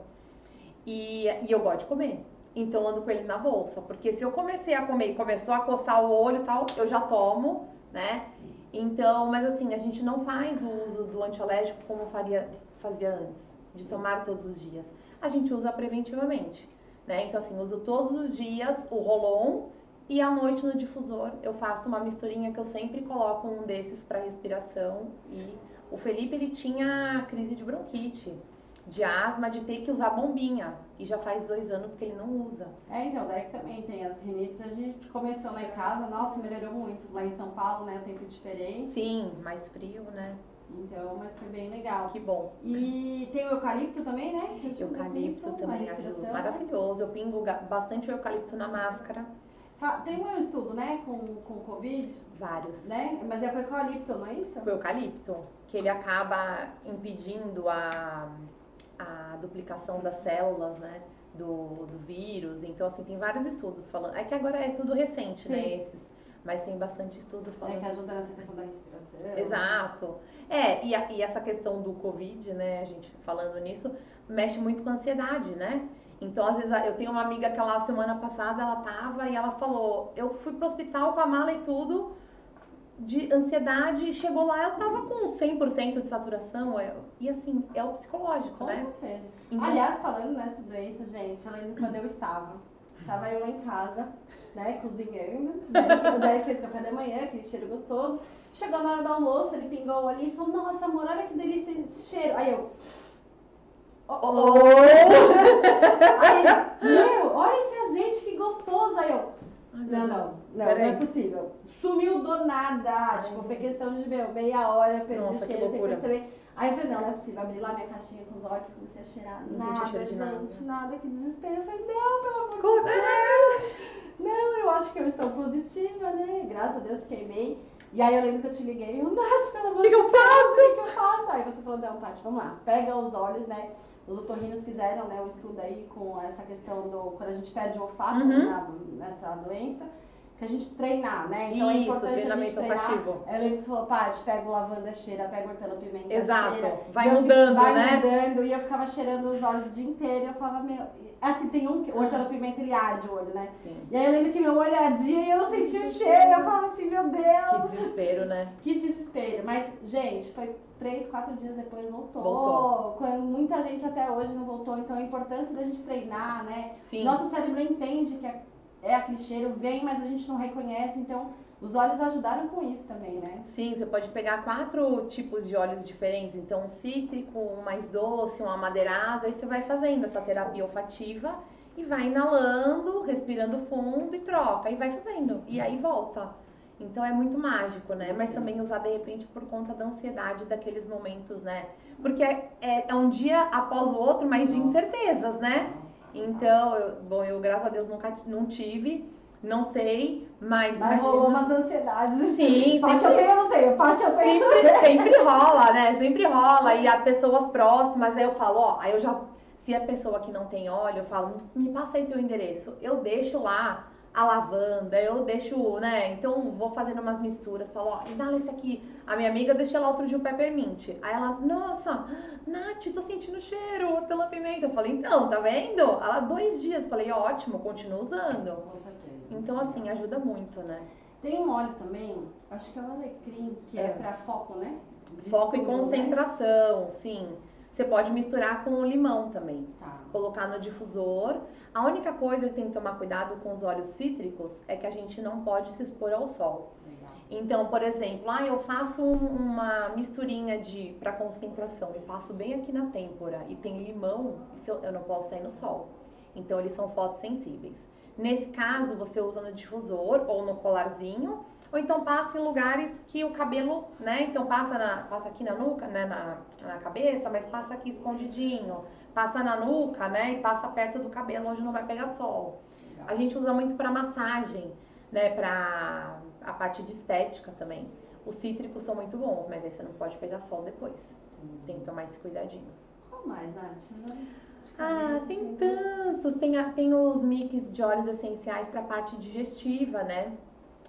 Speaker 2: E, e eu gosto de comer. Então eu ando com ele na bolsa. Porque se eu comecei a comer e começou a coçar o olho e tal, eu já tomo, né? Então, mas assim, a gente não faz o uso do antialérgico como faria, fazia antes, de tomar todos os dias. A gente usa preventivamente, né? Então, assim, uso todos os dias o Rolon e à noite no difusor eu faço uma misturinha que eu sempre coloco um desses para respiração. E o Felipe, ele tinha crise de bronquite de asma de ter que usar bombinha. E já faz dois anos que ele não usa.
Speaker 1: É, então, daí que também tem as rinites. A gente começou lá em casa, nossa, melhorou muito. Lá em São Paulo, né, o tempo diferente.
Speaker 2: Sim, mais frio, né?
Speaker 1: Então, mas foi bem legal.
Speaker 2: Que bom.
Speaker 1: E tem o eucalipto também, né?
Speaker 2: Eucalipto também ajuda. Maravilhoso. Eu pingo bastante o eucalipto na máscara.
Speaker 1: Tem um estudo, né, com, com o Covid?
Speaker 2: Vários.
Speaker 1: Né? Mas é com o eucalipto, não é isso?
Speaker 2: Com o eucalipto, que ele acaba impedindo a a duplicação das células, né? Do, do vírus. Então, assim, tem vários estudos falando. É que agora é tudo recente, né, Sim. né? Esses. Mas tem bastante estudo falando.
Speaker 1: É que ajuda nessa questão da respiração.
Speaker 2: Exato. É, e, a, e essa questão do Covid, né, a gente falando nisso, mexe muito com a ansiedade, né? Então, às vezes, eu tenho uma amiga que ela, semana passada, ela tava e ela falou: Eu fui pro hospital com a mala e tudo, de ansiedade, chegou lá, eu tava com 100% de saturação, é, e assim, é o psicológico,
Speaker 1: com
Speaker 2: né?
Speaker 1: Com certeza. Então, Aliás, falando nessa doença, gente, eu lembro quando eu estava, estava eu lá em casa, né, cozinhando, né, o Derek fez café da manhã, aquele cheiro gostoso, chegou na hora do almoço, ele pingou ali e falou, nossa, amor, olha que delícia esse cheiro, aí eu...
Speaker 2: Oh! oh.
Speaker 1: aí meu, olha esse azeite que gostoso, aí eu... Não, não, não, não é possível. Sumiu do nada. Ai, tipo, foi questão de meu, meia hora, perdi Nossa, o cheiro sem perceber. Aí eu falei, não, não é possível. Abri lá minha caixinha com os olhos, comecei a cheirar. Não nada, cheiro de gente, nada. nada. Que desespero. Eu falei, não, pelo amor de Deus. Não, eu acho que eu estou positiva, né? Graças a Deus queimei. E aí eu lembro que eu te liguei, eu, Nath, pelo amor de Deus, o que eu faço? O que eu faço? Aí você falou, não, Tati, vamos lá. Pega os olhos, né? Os otorrinos fizeram né, um estudo aí com essa questão do quando a gente perde o olfato uhum. na, nessa doença que a gente treinar, né?
Speaker 2: Então é Isso, é importante treinamento a gente treinar. olfativo.
Speaker 1: Eu lembro que você falou, Paty, pega o lavanda cheira, pega hortelã pimenta
Speaker 2: Exato.
Speaker 1: cheira.
Speaker 2: Vai mudando,
Speaker 1: vai
Speaker 2: né?
Speaker 1: Vai mudando, e eu ficava cheirando os olhos o dia inteiro, e eu falava, meu... Assim, tem um que o hortelã pimenta, ele arde o olho, né?
Speaker 2: Sim.
Speaker 1: E aí eu lembro que meu olho ardia e eu sentia o cheiro, eu falava assim, meu Deus!
Speaker 2: Que desespero, né?
Speaker 1: Que desespero. Mas, gente, foi três, quatro dias depois voltou.
Speaker 2: Voltou.
Speaker 1: Quando muita gente até hoje não voltou, então a importância da gente treinar, né?
Speaker 2: Sim.
Speaker 1: Nosso cérebro entende que é é aquele cheiro, vem, mas a gente não reconhece, então os óleos ajudaram com isso também, né?
Speaker 2: Sim, você pode pegar quatro tipos de óleos diferentes, então um cítrico, um mais doce, um amadeirado, aí você vai fazendo essa terapia olfativa e vai inalando, respirando fundo e troca, e vai fazendo, e aí volta. Então é muito mágico, né? Mas também usar de repente por conta da ansiedade daqueles momentos, né? Porque é, é, é um dia após o outro, mas de incertezas, né? Então, eu, bom, eu graças a Deus nunca não tive, não sei, mas.
Speaker 1: Mas imagina... rolou umas ansiedades.
Speaker 2: Sim,
Speaker 1: Pati sempre. eu tenho, eu não tenho. Pati eu tenho.
Speaker 2: Sempre, sempre rola, né? Sempre rola. E a pessoas próximas, aí eu falo, ó, aí eu já Se a pessoa que não tem óleo, eu falo, me passa aí teu endereço. Eu deixo lá a lavanda, eu deixo, né? Então vou fazendo umas misturas, falo, ó, dá esse aqui. A minha amiga deixa lá outro dia o peppermint. Aí ela, nossa, Nath, tô sentindo cheiro, hortelã-pimenta. Eu falei, então, tá vendo? Ela, dois dias. Falei, ótimo, continuo usando.
Speaker 1: Com certeza.
Speaker 2: Então, assim, ajuda muito, né?
Speaker 1: Tem um óleo também, acho que é o alecrim, que é, é pra foco, né?
Speaker 2: foco e né? concentração, né? sim. Você pode misturar com o limão também. Tá. Colocar no difusor. A única coisa que tem que tomar cuidado com os óleos cítricos é que a gente não pode se expor ao sol. Legal. Então, por exemplo, ah, eu faço uma misturinha de para concentração e passo bem aqui na têmpora e tem limão, eu, eu não posso sair no sol. Então, eles são fotossensíveis. Nesse caso, você usa no difusor ou no colarzinho ou então passa em lugares que o cabelo, né? Então passa, na, passa aqui na nuca, né? Na, na cabeça, mas passa aqui escondidinho. Passa na nuca, né? E passa perto do cabelo, onde não vai pegar sol. A gente usa muito para massagem, né? Para a parte de estética também. Os cítricos são muito bons, mas aí você não pode pegar sol depois. Uhum. Tem que tomar esse cuidadinho.
Speaker 1: Qual mais, Nath?
Speaker 2: Ah, tem tantos. Tem, tem os mix de óleos essenciais para a parte digestiva, né?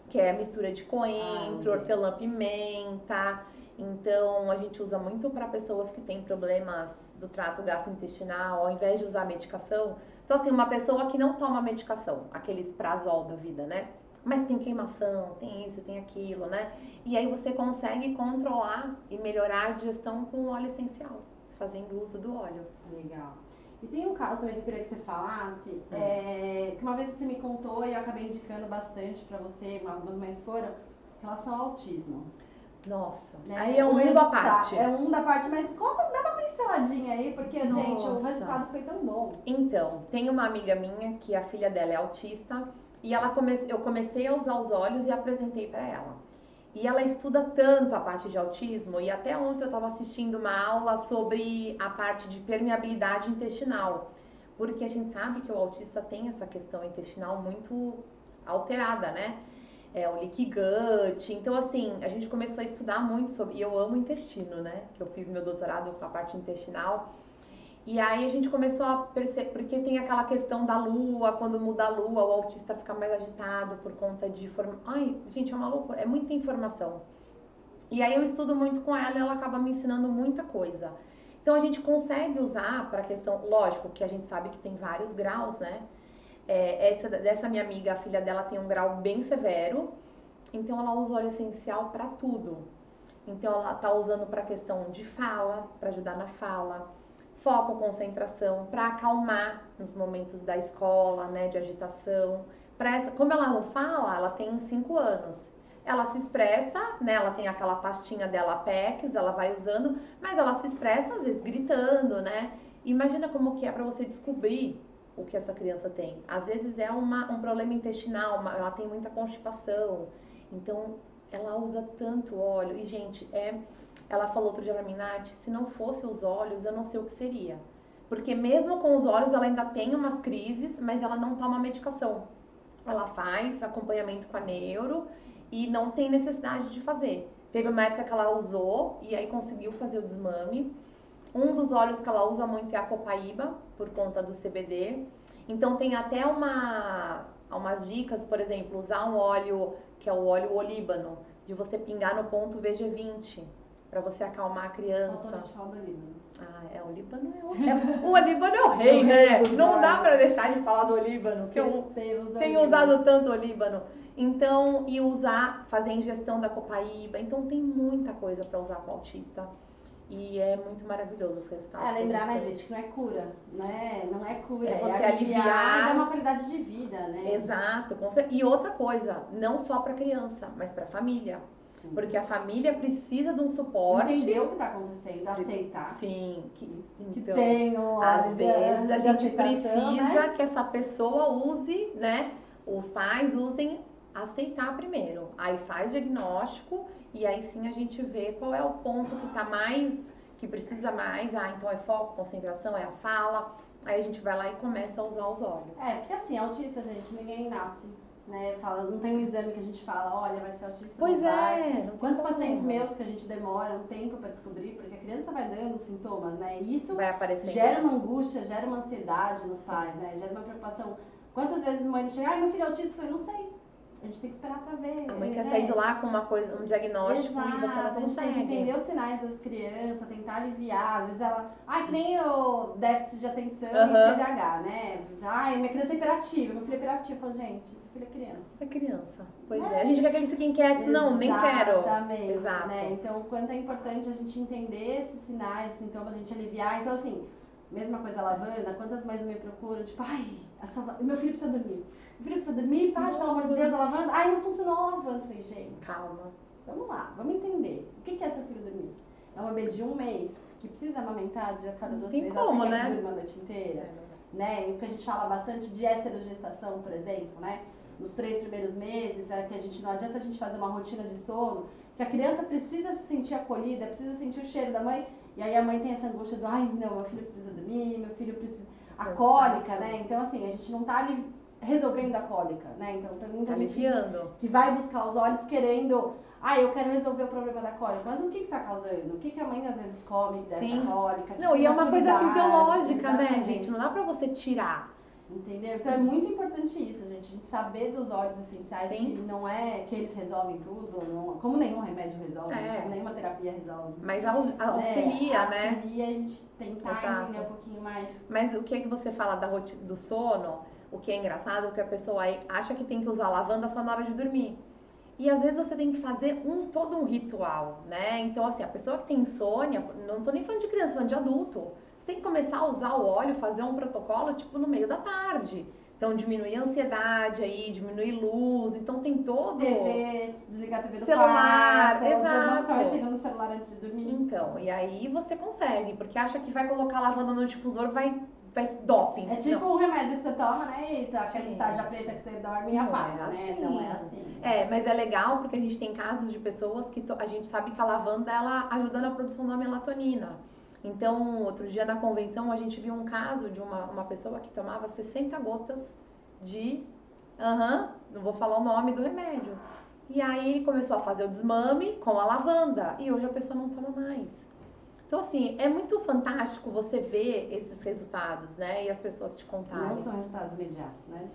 Speaker 2: Que é a mistura de coentro, ah, hortelã-pimenta. Então, a gente usa muito para pessoas que têm problemas do trato gastrointestinal, ao invés de usar medicação. Então, assim, uma pessoa que não toma medicação, aqueles prazol da vida, né? Mas tem queimação, tem isso, tem aquilo, né? E aí você consegue controlar e melhorar a digestão com óleo essencial, fazendo uso do óleo.
Speaker 1: Legal. E tem um caso também que eu queria que você falasse, hum. é, que uma vez você me contou e eu acabei indicando bastante para você, algumas mães foram, em relação ao autismo.
Speaker 2: Nossa, né? aí é um mundo à parte.
Speaker 1: É um da parte, mas conta, dá uma pinceladinha aí, porque, Nossa. gente, o resultado foi tão bom.
Speaker 2: Então, tem uma amiga minha que a filha dela é autista e ela come, eu comecei a usar os olhos e apresentei para ela. E ela estuda tanto a parte de autismo, e até ontem eu estava assistindo uma aula sobre a parte de permeabilidade intestinal, porque a gente sabe que o autista tem essa questão intestinal muito alterada, né? É o leaky gut. Então, assim, a gente começou a estudar muito sobre. E eu amo intestino, né? Que eu fiz meu doutorado com a parte intestinal. E aí a gente começou a perceber, porque tem aquela questão da lua, quando muda a lua, o autista fica mais agitado por conta de. Forma... Ai, gente, é uma loucura, é muita informação. E aí eu estudo muito com ela e ela acaba me ensinando muita coisa. Então a gente consegue usar para a questão, lógico que a gente sabe que tem vários graus, né? É, essa dessa minha amiga, a filha dela tem um grau bem severo, então ela usa óleo essencial para tudo. Então ela tá usando para questão de fala, para ajudar na fala foco, concentração, para acalmar nos momentos da escola, né, de agitação. Pra essa, como ela não fala, ela tem 5 anos. Ela se expressa, né, ela tem aquela pastinha dela PEX, ela vai usando, mas ela se expressa às vezes gritando, né? Imagina como que é para você descobrir o que essa criança tem. Às vezes é uma, um problema intestinal, uma, ela tem muita constipação. Então, ela usa tanto óleo. E, gente, é ela falou outro dia pra mim, Nath, se não fosse os olhos, eu não sei o que seria. Porque mesmo com os olhos, ela ainda tem umas crises, mas ela não toma medicação. Ela faz acompanhamento com a neuro e não tem necessidade de fazer. Teve uma época que ela usou e aí conseguiu fazer o desmame. Um dos óleos que ela usa muito é a copaíba, por conta do CBD. Então tem até uma, umas dicas, por exemplo, usar um óleo que é o óleo olíbano, de você pingar no ponto VG20 para você acalmar a criança.
Speaker 1: Falta do Líbano.
Speaker 2: Ah, é, o Líbano é o, é, o Líbano é o rei, né? Não dá para deixar de falar do Líbano, que eu tenho usado tanto o Líbano. Então, e usar, fazer ingestão da copaíba. Então, tem muita coisa para usar com o autista. E é muito maravilhoso os resultados.
Speaker 1: É, lembrar, né, gente, que não é cura, né? Não é cura.
Speaker 2: É você é aliviar. aliviar
Speaker 1: é uma qualidade de vida, né?
Speaker 2: Exato. E outra coisa, não só para criança, mas para família. Porque a família precisa de um suporte.
Speaker 1: Entender o que está acontecendo, aceitar.
Speaker 2: Sim, que,
Speaker 1: que então, tem
Speaker 2: às vezes a gente precisa né? que essa pessoa use, né? Os pais usem aceitar primeiro. Aí faz diagnóstico e aí sim a gente vê qual é o ponto que está mais, que precisa mais. Ah, então é foco, concentração, é a fala. Aí a gente vai lá e começa a usar os olhos.
Speaker 1: É, porque assim, autista, gente, ninguém nasce né? Fala, não tem um exame que a gente fala, olha, vai ser autista.
Speaker 2: Pois
Speaker 1: é. Quantos pacientes meus que a gente demora um tempo para descobrir, porque a criança vai dando sintomas, né? E isso gera uma angústia, gera uma ansiedade nos pais, né? Gera uma preocupação. Quantas vezes mãe chega, ai, meu filho é autista? Eu falei, não sei. A gente tem que esperar pra ver.
Speaker 2: A mãe quer sair de lá com uma coisa, um diagnóstico
Speaker 1: Exato,
Speaker 2: e você não consegue. A gente
Speaker 1: tem que entender os sinais da criança, tentar aliviar. Às vezes ela. Ai, que nem o déficit de atenção uhum. e TDAH, né? Ai, minha criança é hiperativa, meu filho é hiperativo. Eu falo, gente, seu filho é criança.
Speaker 2: É criança. Pois é. é. A gente quer aquele skin cat, não, nem quero.
Speaker 1: Exatamente. Exato. Né? Então, o quanto é importante a gente entender esses sinais, sintomas, a gente aliviar. Então, assim, mesma coisa lavanda, quantas mães me procuram, tipo, ai, meu filho precisa dormir o filho precisa dormir, Paty, pelo amor de Deus, a lavanda. Ai, não funcionou a lavanda. Falei, gente,
Speaker 2: calma.
Speaker 1: Vamos lá, vamos entender. O que é seu filho dormir? É uma bebê de um mês que precisa amamentar de a cada duas,
Speaker 2: três horas. Como, né?
Speaker 1: Que a noite inteira. É, né? E o que a gente fala bastante de esterogestação, por exemplo, né? Nos três primeiros meses, é que a gente não adianta a gente fazer uma rotina de sono, que a criança precisa se sentir acolhida, precisa sentir o cheiro da mãe, e aí a mãe tem essa angústia do, ai, não, meu filho precisa dormir, meu filho precisa. A cólica, né? Então, assim, a gente não tá ali resolvendo a cólica, né? Então tem muita gente que vai buscar os olhos querendo, ah, eu quero resolver o problema da cólica, mas o que está causando? O que, que a mãe às vezes come dessa Sim. cólica?
Speaker 2: Não, e é uma coisa fisiológica, né, exatamente. né, gente? Não dá pra você tirar.
Speaker 1: Entendeu? Então é muito importante isso, gente. A gente saber dos óleos essenciais Sim. que não é que eles resolvem tudo, não, como nenhum remédio resolve, é. nenhuma terapia resolve.
Speaker 2: Mas a, a auxilia, é,
Speaker 1: né? Auxilia a gente tentar Exato. entender um pouquinho mais.
Speaker 2: Mas o que é que você fala da do sono? O que é engraçado é que a pessoa acha que tem que usar lavanda só na hora de dormir. E às vezes você tem que fazer um todo um ritual, né? Então, assim, a pessoa que tem insônia, não tô nem falando de criança, falando de adulto. Você tem que começar a usar o óleo, fazer um protocolo, tipo, no meio da tarde. Então, diminuir a ansiedade aí, diminuir luz. Então, tem todo.
Speaker 1: TV, desligar a TV do
Speaker 2: celular, quarto, exato.
Speaker 1: Não chegando no celular antes de dormir.
Speaker 2: Então, e aí você consegue, porque acha que vai colocar lavanda no difusor, vai doping.
Speaker 1: É tipo não. um remédio que você toma, né? Eita, aquele tarja preta que você dorme e apaga, é assim. né? Não é assim.
Speaker 2: É, mas é legal porque a gente tem casos de pessoas que a gente sabe que a lavanda ela ajuda na produção da melatonina. Então, outro dia na convenção a gente viu um caso de uma, uma pessoa que tomava 60 gotas de. Aham, uhum, não vou falar o nome do remédio. E aí começou a fazer o desmame com a lavanda. E hoje a pessoa não toma mais. Então, assim, é muito fantástico você ver esses resultados, né? E as pessoas te contarem.
Speaker 1: Não são resultados imediatos, né?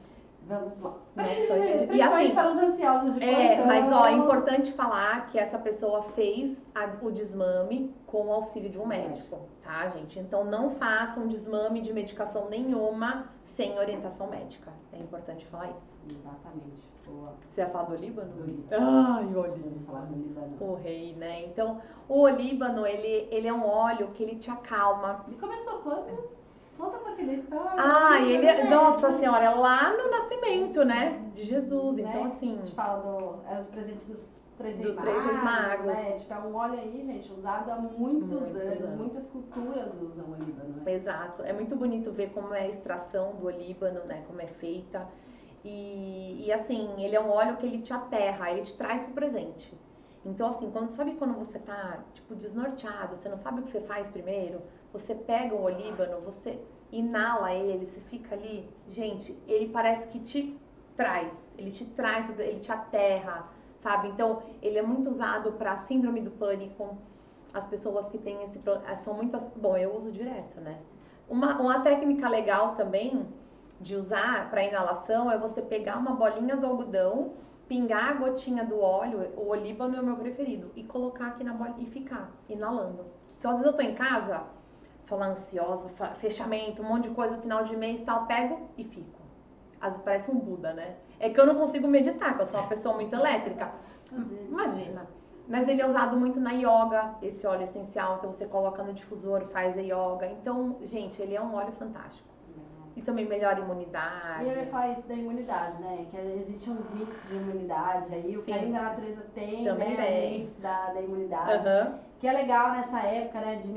Speaker 1: Vamos lá.
Speaker 2: Não são imediatos.
Speaker 1: e assim, para os ansiosos de
Speaker 2: É, mas ó, é importante falar que essa pessoa fez a, o desmame com o auxílio de um médico, tá, gente? Então não façam desmame de medicação nenhuma sem orientação médica. É importante falar isso.
Speaker 1: Exatamente. Boa.
Speaker 2: Você ia falar do Líbano?
Speaker 1: Do Líbano. Ai,
Speaker 2: o Líbano. falar do Líbano. O rei, né? Então, o olíbano, ele, ele é um óleo que ele te acalma.
Speaker 1: E começou quando? Conta pra aquele história.
Speaker 2: Ah, ele, é, nossa senhora, é lá no nascimento, né? De Jesus. Então,
Speaker 1: né?
Speaker 2: assim.
Speaker 1: A gente fala do, é os presentes dos três
Speaker 2: dos
Speaker 1: reis
Speaker 2: três magos.
Speaker 1: Né? Tipo, é um óleo aí, gente, usado há muitos, muitos anos. anos. Muitas culturas usam o olíbano, né?
Speaker 2: Exato. É muito bonito ver como é a extração do olíbano, né? Como é feita. E, e assim, ele é um óleo que ele te aterra, ele te traz pro presente. Então, assim, quando sabe quando você tá, tipo, desnorteado, você não sabe o que você faz primeiro, você pega o olíbano, você inala ele, você fica ali, gente, ele parece que te traz, ele te traz, ele te aterra, sabe? Então, ele é muito usado para síndrome do pânico. As pessoas que têm esse são muito, bom, eu uso direto, né? Uma, uma técnica legal também de usar para inalação é você pegar uma bolinha do algodão, pingar a gotinha do óleo, o olíbano é o meu preferido, e colocar aqui na bolinha e ficar inalando. Então, às vezes eu tô em casa, tô lá ansiosa, fechamento, um monte de coisa, final de mês tal, pego e fico. Às vezes parece um Buda, né? É que eu não consigo meditar, que eu sou uma pessoa muito elétrica. Imagina. Mas ele é usado muito na yoga, esse óleo essencial. Então você coloca no difusor, faz a yoga. Então, gente, ele é um óleo fantástico. E também melhora a imunidade.
Speaker 1: E ele faz da imunidade, né? Que existem uns mix de imunidade aí. O Sim. carinho da natureza tem,
Speaker 2: também
Speaker 1: né? Tem. mix da, da imunidade. Uhum. Que é legal nessa época, né? De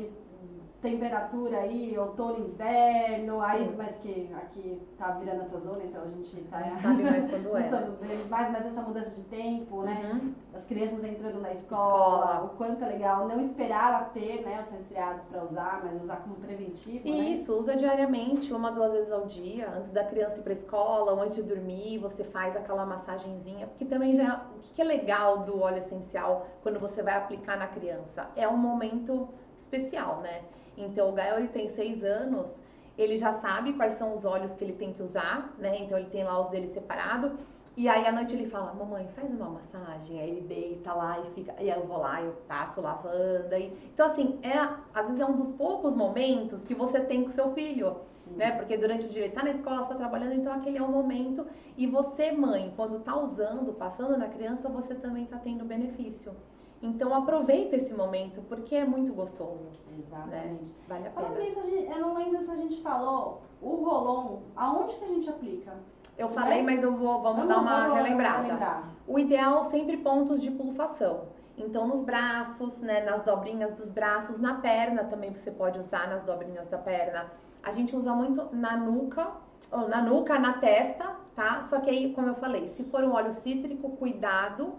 Speaker 1: temperatura aí, outono, inverno, aí, mas que aqui tá virando essa zona, então a gente tá.
Speaker 2: Não sabe mais quando
Speaker 1: não
Speaker 2: é.
Speaker 1: sabemos mais, mas essa mudança de tempo, né?
Speaker 2: Uhum.
Speaker 1: As crianças entrando na escola,
Speaker 2: Escola.
Speaker 1: o quanto é legal não esperar ela ter né, os resfriados para usar, mas usar como preventivo. né?
Speaker 2: Isso, usa diariamente, uma, duas vezes ao dia, antes da criança ir pra escola ou antes de dormir, você faz aquela massagenzinha, porque também já. O que é legal do óleo essencial quando você vai aplicar na criança? É um momento especial, né? Então o Gael ele tem seis anos, ele já sabe quais são os óleos que ele tem que usar, né? Então ele tem lá os dele separado. E aí à noite ele fala, mamãe, faz uma massagem. Aí ele deita lá e fica. E aí eu vou lá, eu passo lavanda. E... Então, assim, é, às vezes é um dos poucos momentos que você tem com seu filho. Né? Porque durante o dia ele tá na escola, está trabalhando, então aquele é o momento. E você, mãe, quando tá usando, passando na criança, você também tá tendo benefício. Então aproveita esse momento, porque é muito gostoso.
Speaker 1: Exatamente.
Speaker 2: Vale a
Speaker 1: Falando
Speaker 2: pena.
Speaker 1: nisso, a gente- eu não lembro se a gente falou o rolon, aonde que a gente aplica?
Speaker 2: Eu falei, mas eu vou vamos dar uma
Speaker 1: vamos
Speaker 2: relembrada. O ideal sempre pontos de pulsação. Então nos braços, né, nas dobrinhas dos braços, na perna também você pode usar nas dobrinhas da perna. A gente usa muito na nuca, ou na nuca, na testa, tá? Só que aí, como eu falei, se for um óleo cítrico, cuidado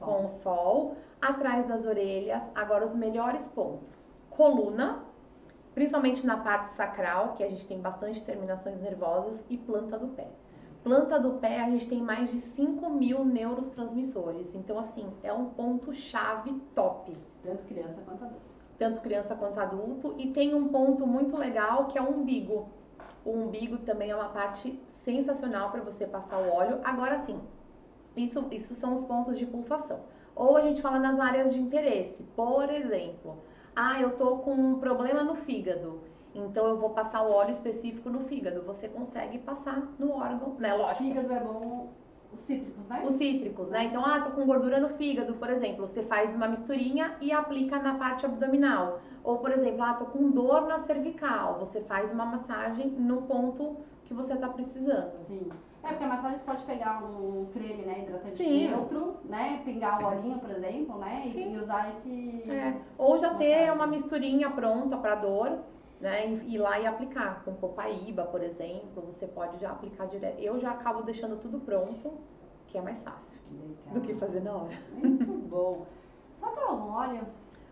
Speaker 1: O
Speaker 2: com o sol, atrás das orelhas. Agora, os melhores pontos: coluna, principalmente na parte sacral, que a gente tem bastante terminações nervosas, e planta do pé. Planta do pé, a gente tem mais de 5 mil neurotransmissores. Então, assim, é um ponto-chave top.
Speaker 1: Tanto criança quanto adulto.
Speaker 2: Tanto criança quanto adulto. E tem um ponto muito legal que é o umbigo. O umbigo também é uma parte sensacional para você passar o óleo. Agora sim, isso, isso são os pontos de pulsação. Ou a gente fala nas áreas de interesse. Por exemplo, ah, eu tô com um problema no fígado. Então eu vou passar o óleo específico no fígado. Você consegue passar no órgão, né? Lógico.
Speaker 1: Fígado é bom, os cítricos, né?
Speaker 2: Os cítricos, né? Então, ah, tô com gordura no fígado, por exemplo. Você faz uma misturinha e aplica na parte abdominal. Ou, por exemplo, ah, tô com dor na cervical. Você faz uma massagem no ponto que você tá precisando.
Speaker 1: Sim. É, porque a massagem você pode pegar um creme, né, hidratante
Speaker 2: Sim.
Speaker 1: neutro, né, pingar o olhinho, por exemplo, né, e,
Speaker 2: Sim.
Speaker 1: e usar esse...
Speaker 2: É. Ou já ter uma misturinha pronta para dor, né? E ir lá e aplicar. Com copaíba, por exemplo, você pode já aplicar direto. Eu já acabo deixando tudo pronto, que é mais fácil
Speaker 1: Legal.
Speaker 2: do que fazer na hora.
Speaker 1: Muito bom. Falta algum óleo?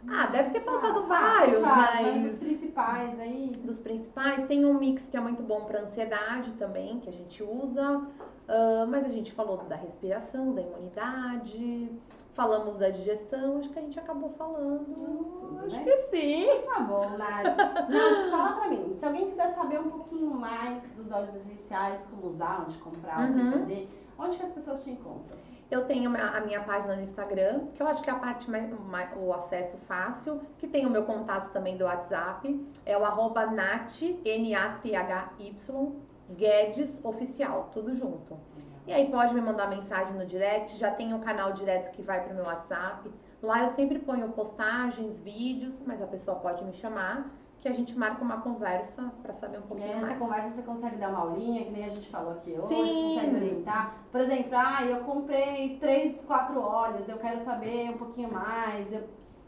Speaker 2: Ah, deve ter faltado
Speaker 1: Ah,
Speaker 2: vários,
Speaker 1: mas
Speaker 2: mas.
Speaker 1: os principais aí...
Speaker 2: dos principais. Tem um mix que é muito bom para ansiedade também, que a gente usa. Ah, mas a gente falou da respiração, da imunidade, falamos da digestão, acho que a gente acabou falando.
Speaker 1: tudo,
Speaker 2: acho
Speaker 1: né?
Speaker 2: que sim.
Speaker 1: Tá bom, Nath. Nath, fala pra mim. Se alguém quiser saber um pouquinho mais dos óleos essenciais, como usar, onde comprar,
Speaker 2: Uhum.
Speaker 1: fazer, onde que as pessoas te encontram?
Speaker 2: Eu tenho a minha página no Instagram, que eu acho que é a parte mais, mais- o acesso fácil, que tem o meu contato também do WhatsApp, é o arroba Nath, N-A-T-H-Y, Guedes Oficial, tudo junto. E aí pode me mandar mensagem no direct, já tem um canal direto que vai pro meu WhatsApp. Lá eu sempre ponho postagens, vídeos, mas a pessoa pode me chamar, que a gente marca uma conversa para saber um pouquinho
Speaker 1: aí, nessa
Speaker 2: mais.
Speaker 1: conversa você consegue dar uma aulinha, que nem a gente falou aqui hoje,
Speaker 2: Sim.
Speaker 1: consegue orientar. Por exemplo, ah, eu comprei três, quatro óleos, eu quero saber um pouquinho mais, eu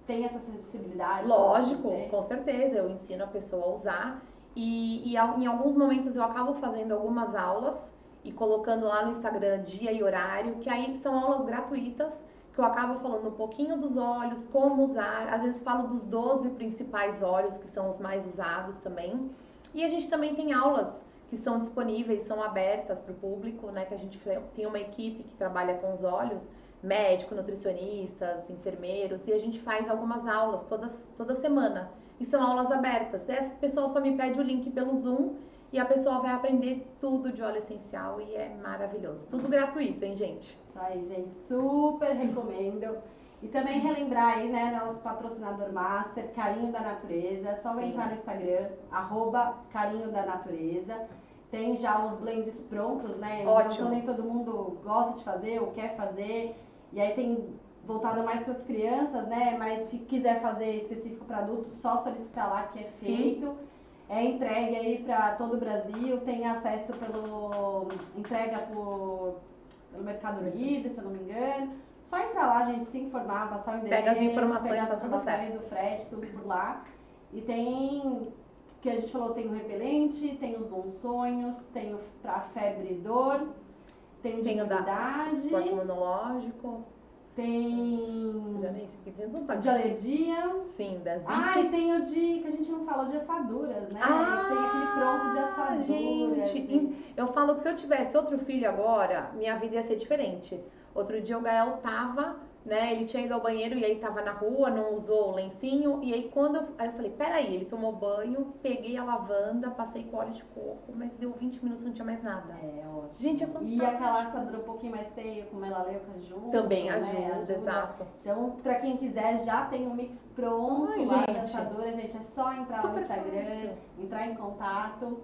Speaker 1: tenho essa sensibilidade.
Speaker 2: Lógico, com certeza, eu ensino a pessoa a usar. E, e em alguns momentos eu acabo fazendo algumas aulas e colocando lá no Instagram dia e horário, que aí são aulas gratuitas, que eu acabo falando um pouquinho dos óleos, como usar, às vezes falo dos 12 principais óleos que são os mais usados também. E a gente também tem aulas que são disponíveis, são abertas para o público, né? Que a gente tem uma equipe que trabalha com os óleos, médico, nutricionistas, enfermeiros, e a gente faz algumas aulas todas, toda semana. E são aulas abertas. Essa pessoa só me pede o link pelo Zoom e a pessoa vai aprender tudo de óleo essencial e é maravilhoso. Tudo gratuito, hein, gente?
Speaker 1: Isso aí, gente, super recomendo. E também relembrar aí, né, nosso patrocinador master, Carinho da Natureza. É só
Speaker 2: Sim.
Speaker 1: entrar no Instagram, arroba Carinho da Natureza. Tem já os blends prontos, né?
Speaker 2: Ótimo.
Speaker 1: Então nem todo mundo gosta de fazer ou quer fazer. E aí tem voltado mais para as crianças, né? Mas se quiser fazer específico para adultos, só solicitar lá que é
Speaker 2: Sim.
Speaker 1: É entregue aí para todo o Brasil, tem acesso pelo entrega por, pelo Mercado Livre, se eu não me engano. Só entrar lá, gente, se informar, passar o endereço,
Speaker 2: Pega as informações,
Speaker 1: pegar as
Speaker 2: tá
Speaker 1: informações do frete, tudo por lá. E tem, que a gente falou, tem o repelente, tem os bons sonhos, tem o pra febre e dor, tem o de
Speaker 2: Tem o da Esporte imunológico.
Speaker 1: Tem
Speaker 2: Já nem sei tem
Speaker 1: de alergia.
Speaker 2: Sim, das
Speaker 1: Ah, e tem o de, que a gente não falou, de assaduras, né?
Speaker 2: Ah,
Speaker 1: tem aquele pronto de assaduras.
Speaker 2: Gente,
Speaker 1: de-
Speaker 2: em- eu falo que se eu tivesse outro filho agora, minha vida ia ser diferente. Outro dia o Gael tava, né? Ele tinha ido ao banheiro e aí tava na rua, não usou o lencinho. E aí quando eu, aí eu falei, peraí, ele tomou banho, peguei a lavanda, passei com óleo de coco, mas deu 20 minutos não tinha mais nada.
Speaker 1: É, ótimo.
Speaker 2: Gente, é
Speaker 1: E
Speaker 2: fantástico.
Speaker 1: aquela assadura um pouquinho mais feia, como ela leu, ajuda.
Speaker 2: Também
Speaker 1: né?
Speaker 2: ajuda, exato.
Speaker 1: Então, pra quem quiser, já tem um mix pronto
Speaker 2: Ai,
Speaker 1: lá
Speaker 2: gente.
Speaker 1: assadura, gente. É só entrar no
Speaker 2: Super
Speaker 1: Instagram,
Speaker 2: fácil.
Speaker 1: entrar em contato.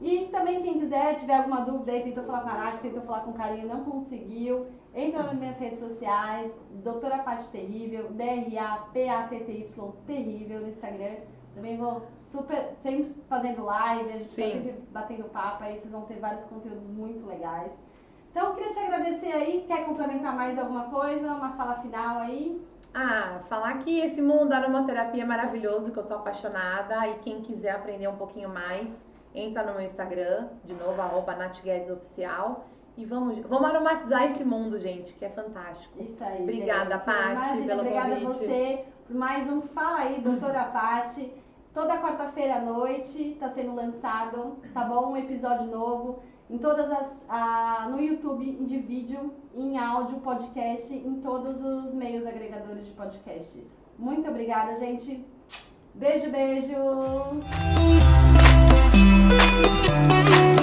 Speaker 1: E também quem quiser, tiver alguma dúvida aí, tentou falar com a Nath, tentou falar com o Carinho, não conseguiu, entra nas minhas redes sociais, Doutora Paty Terrível, D-R-A-P-A-T-T-Y Terrível no Instagram. Também vou super, sempre fazendo live, a gente tá
Speaker 2: Sim.
Speaker 1: sempre batendo papo aí, vocês vão ter vários conteúdos muito legais. Então, queria te agradecer aí, quer complementar mais alguma coisa, uma fala final aí?
Speaker 2: Ah, falar que esse mundo da aromaterapia é maravilhoso, que eu tô apaixonada. E quem quiser aprender um pouquinho mais, entra no meu Instagram, de novo, arroba Nath Guedes Oficial. E vamos, vamos aromatizar esse mundo, gente, que é fantástico.
Speaker 1: Isso aí,
Speaker 2: Obrigada,
Speaker 1: gente.
Speaker 2: Paty,
Speaker 1: Imagina,
Speaker 2: pelo
Speaker 1: obrigada a
Speaker 2: convite.
Speaker 1: você por mais um Fala aí, doutora Paty. Toda quarta-feira à noite está sendo lançado, tá bom? Um episódio novo em todas as ah, no YouTube de vídeo, em áudio, podcast, em todos os meios agregadores de podcast. Muito obrigada, gente. Beijo, beijo. Thank you.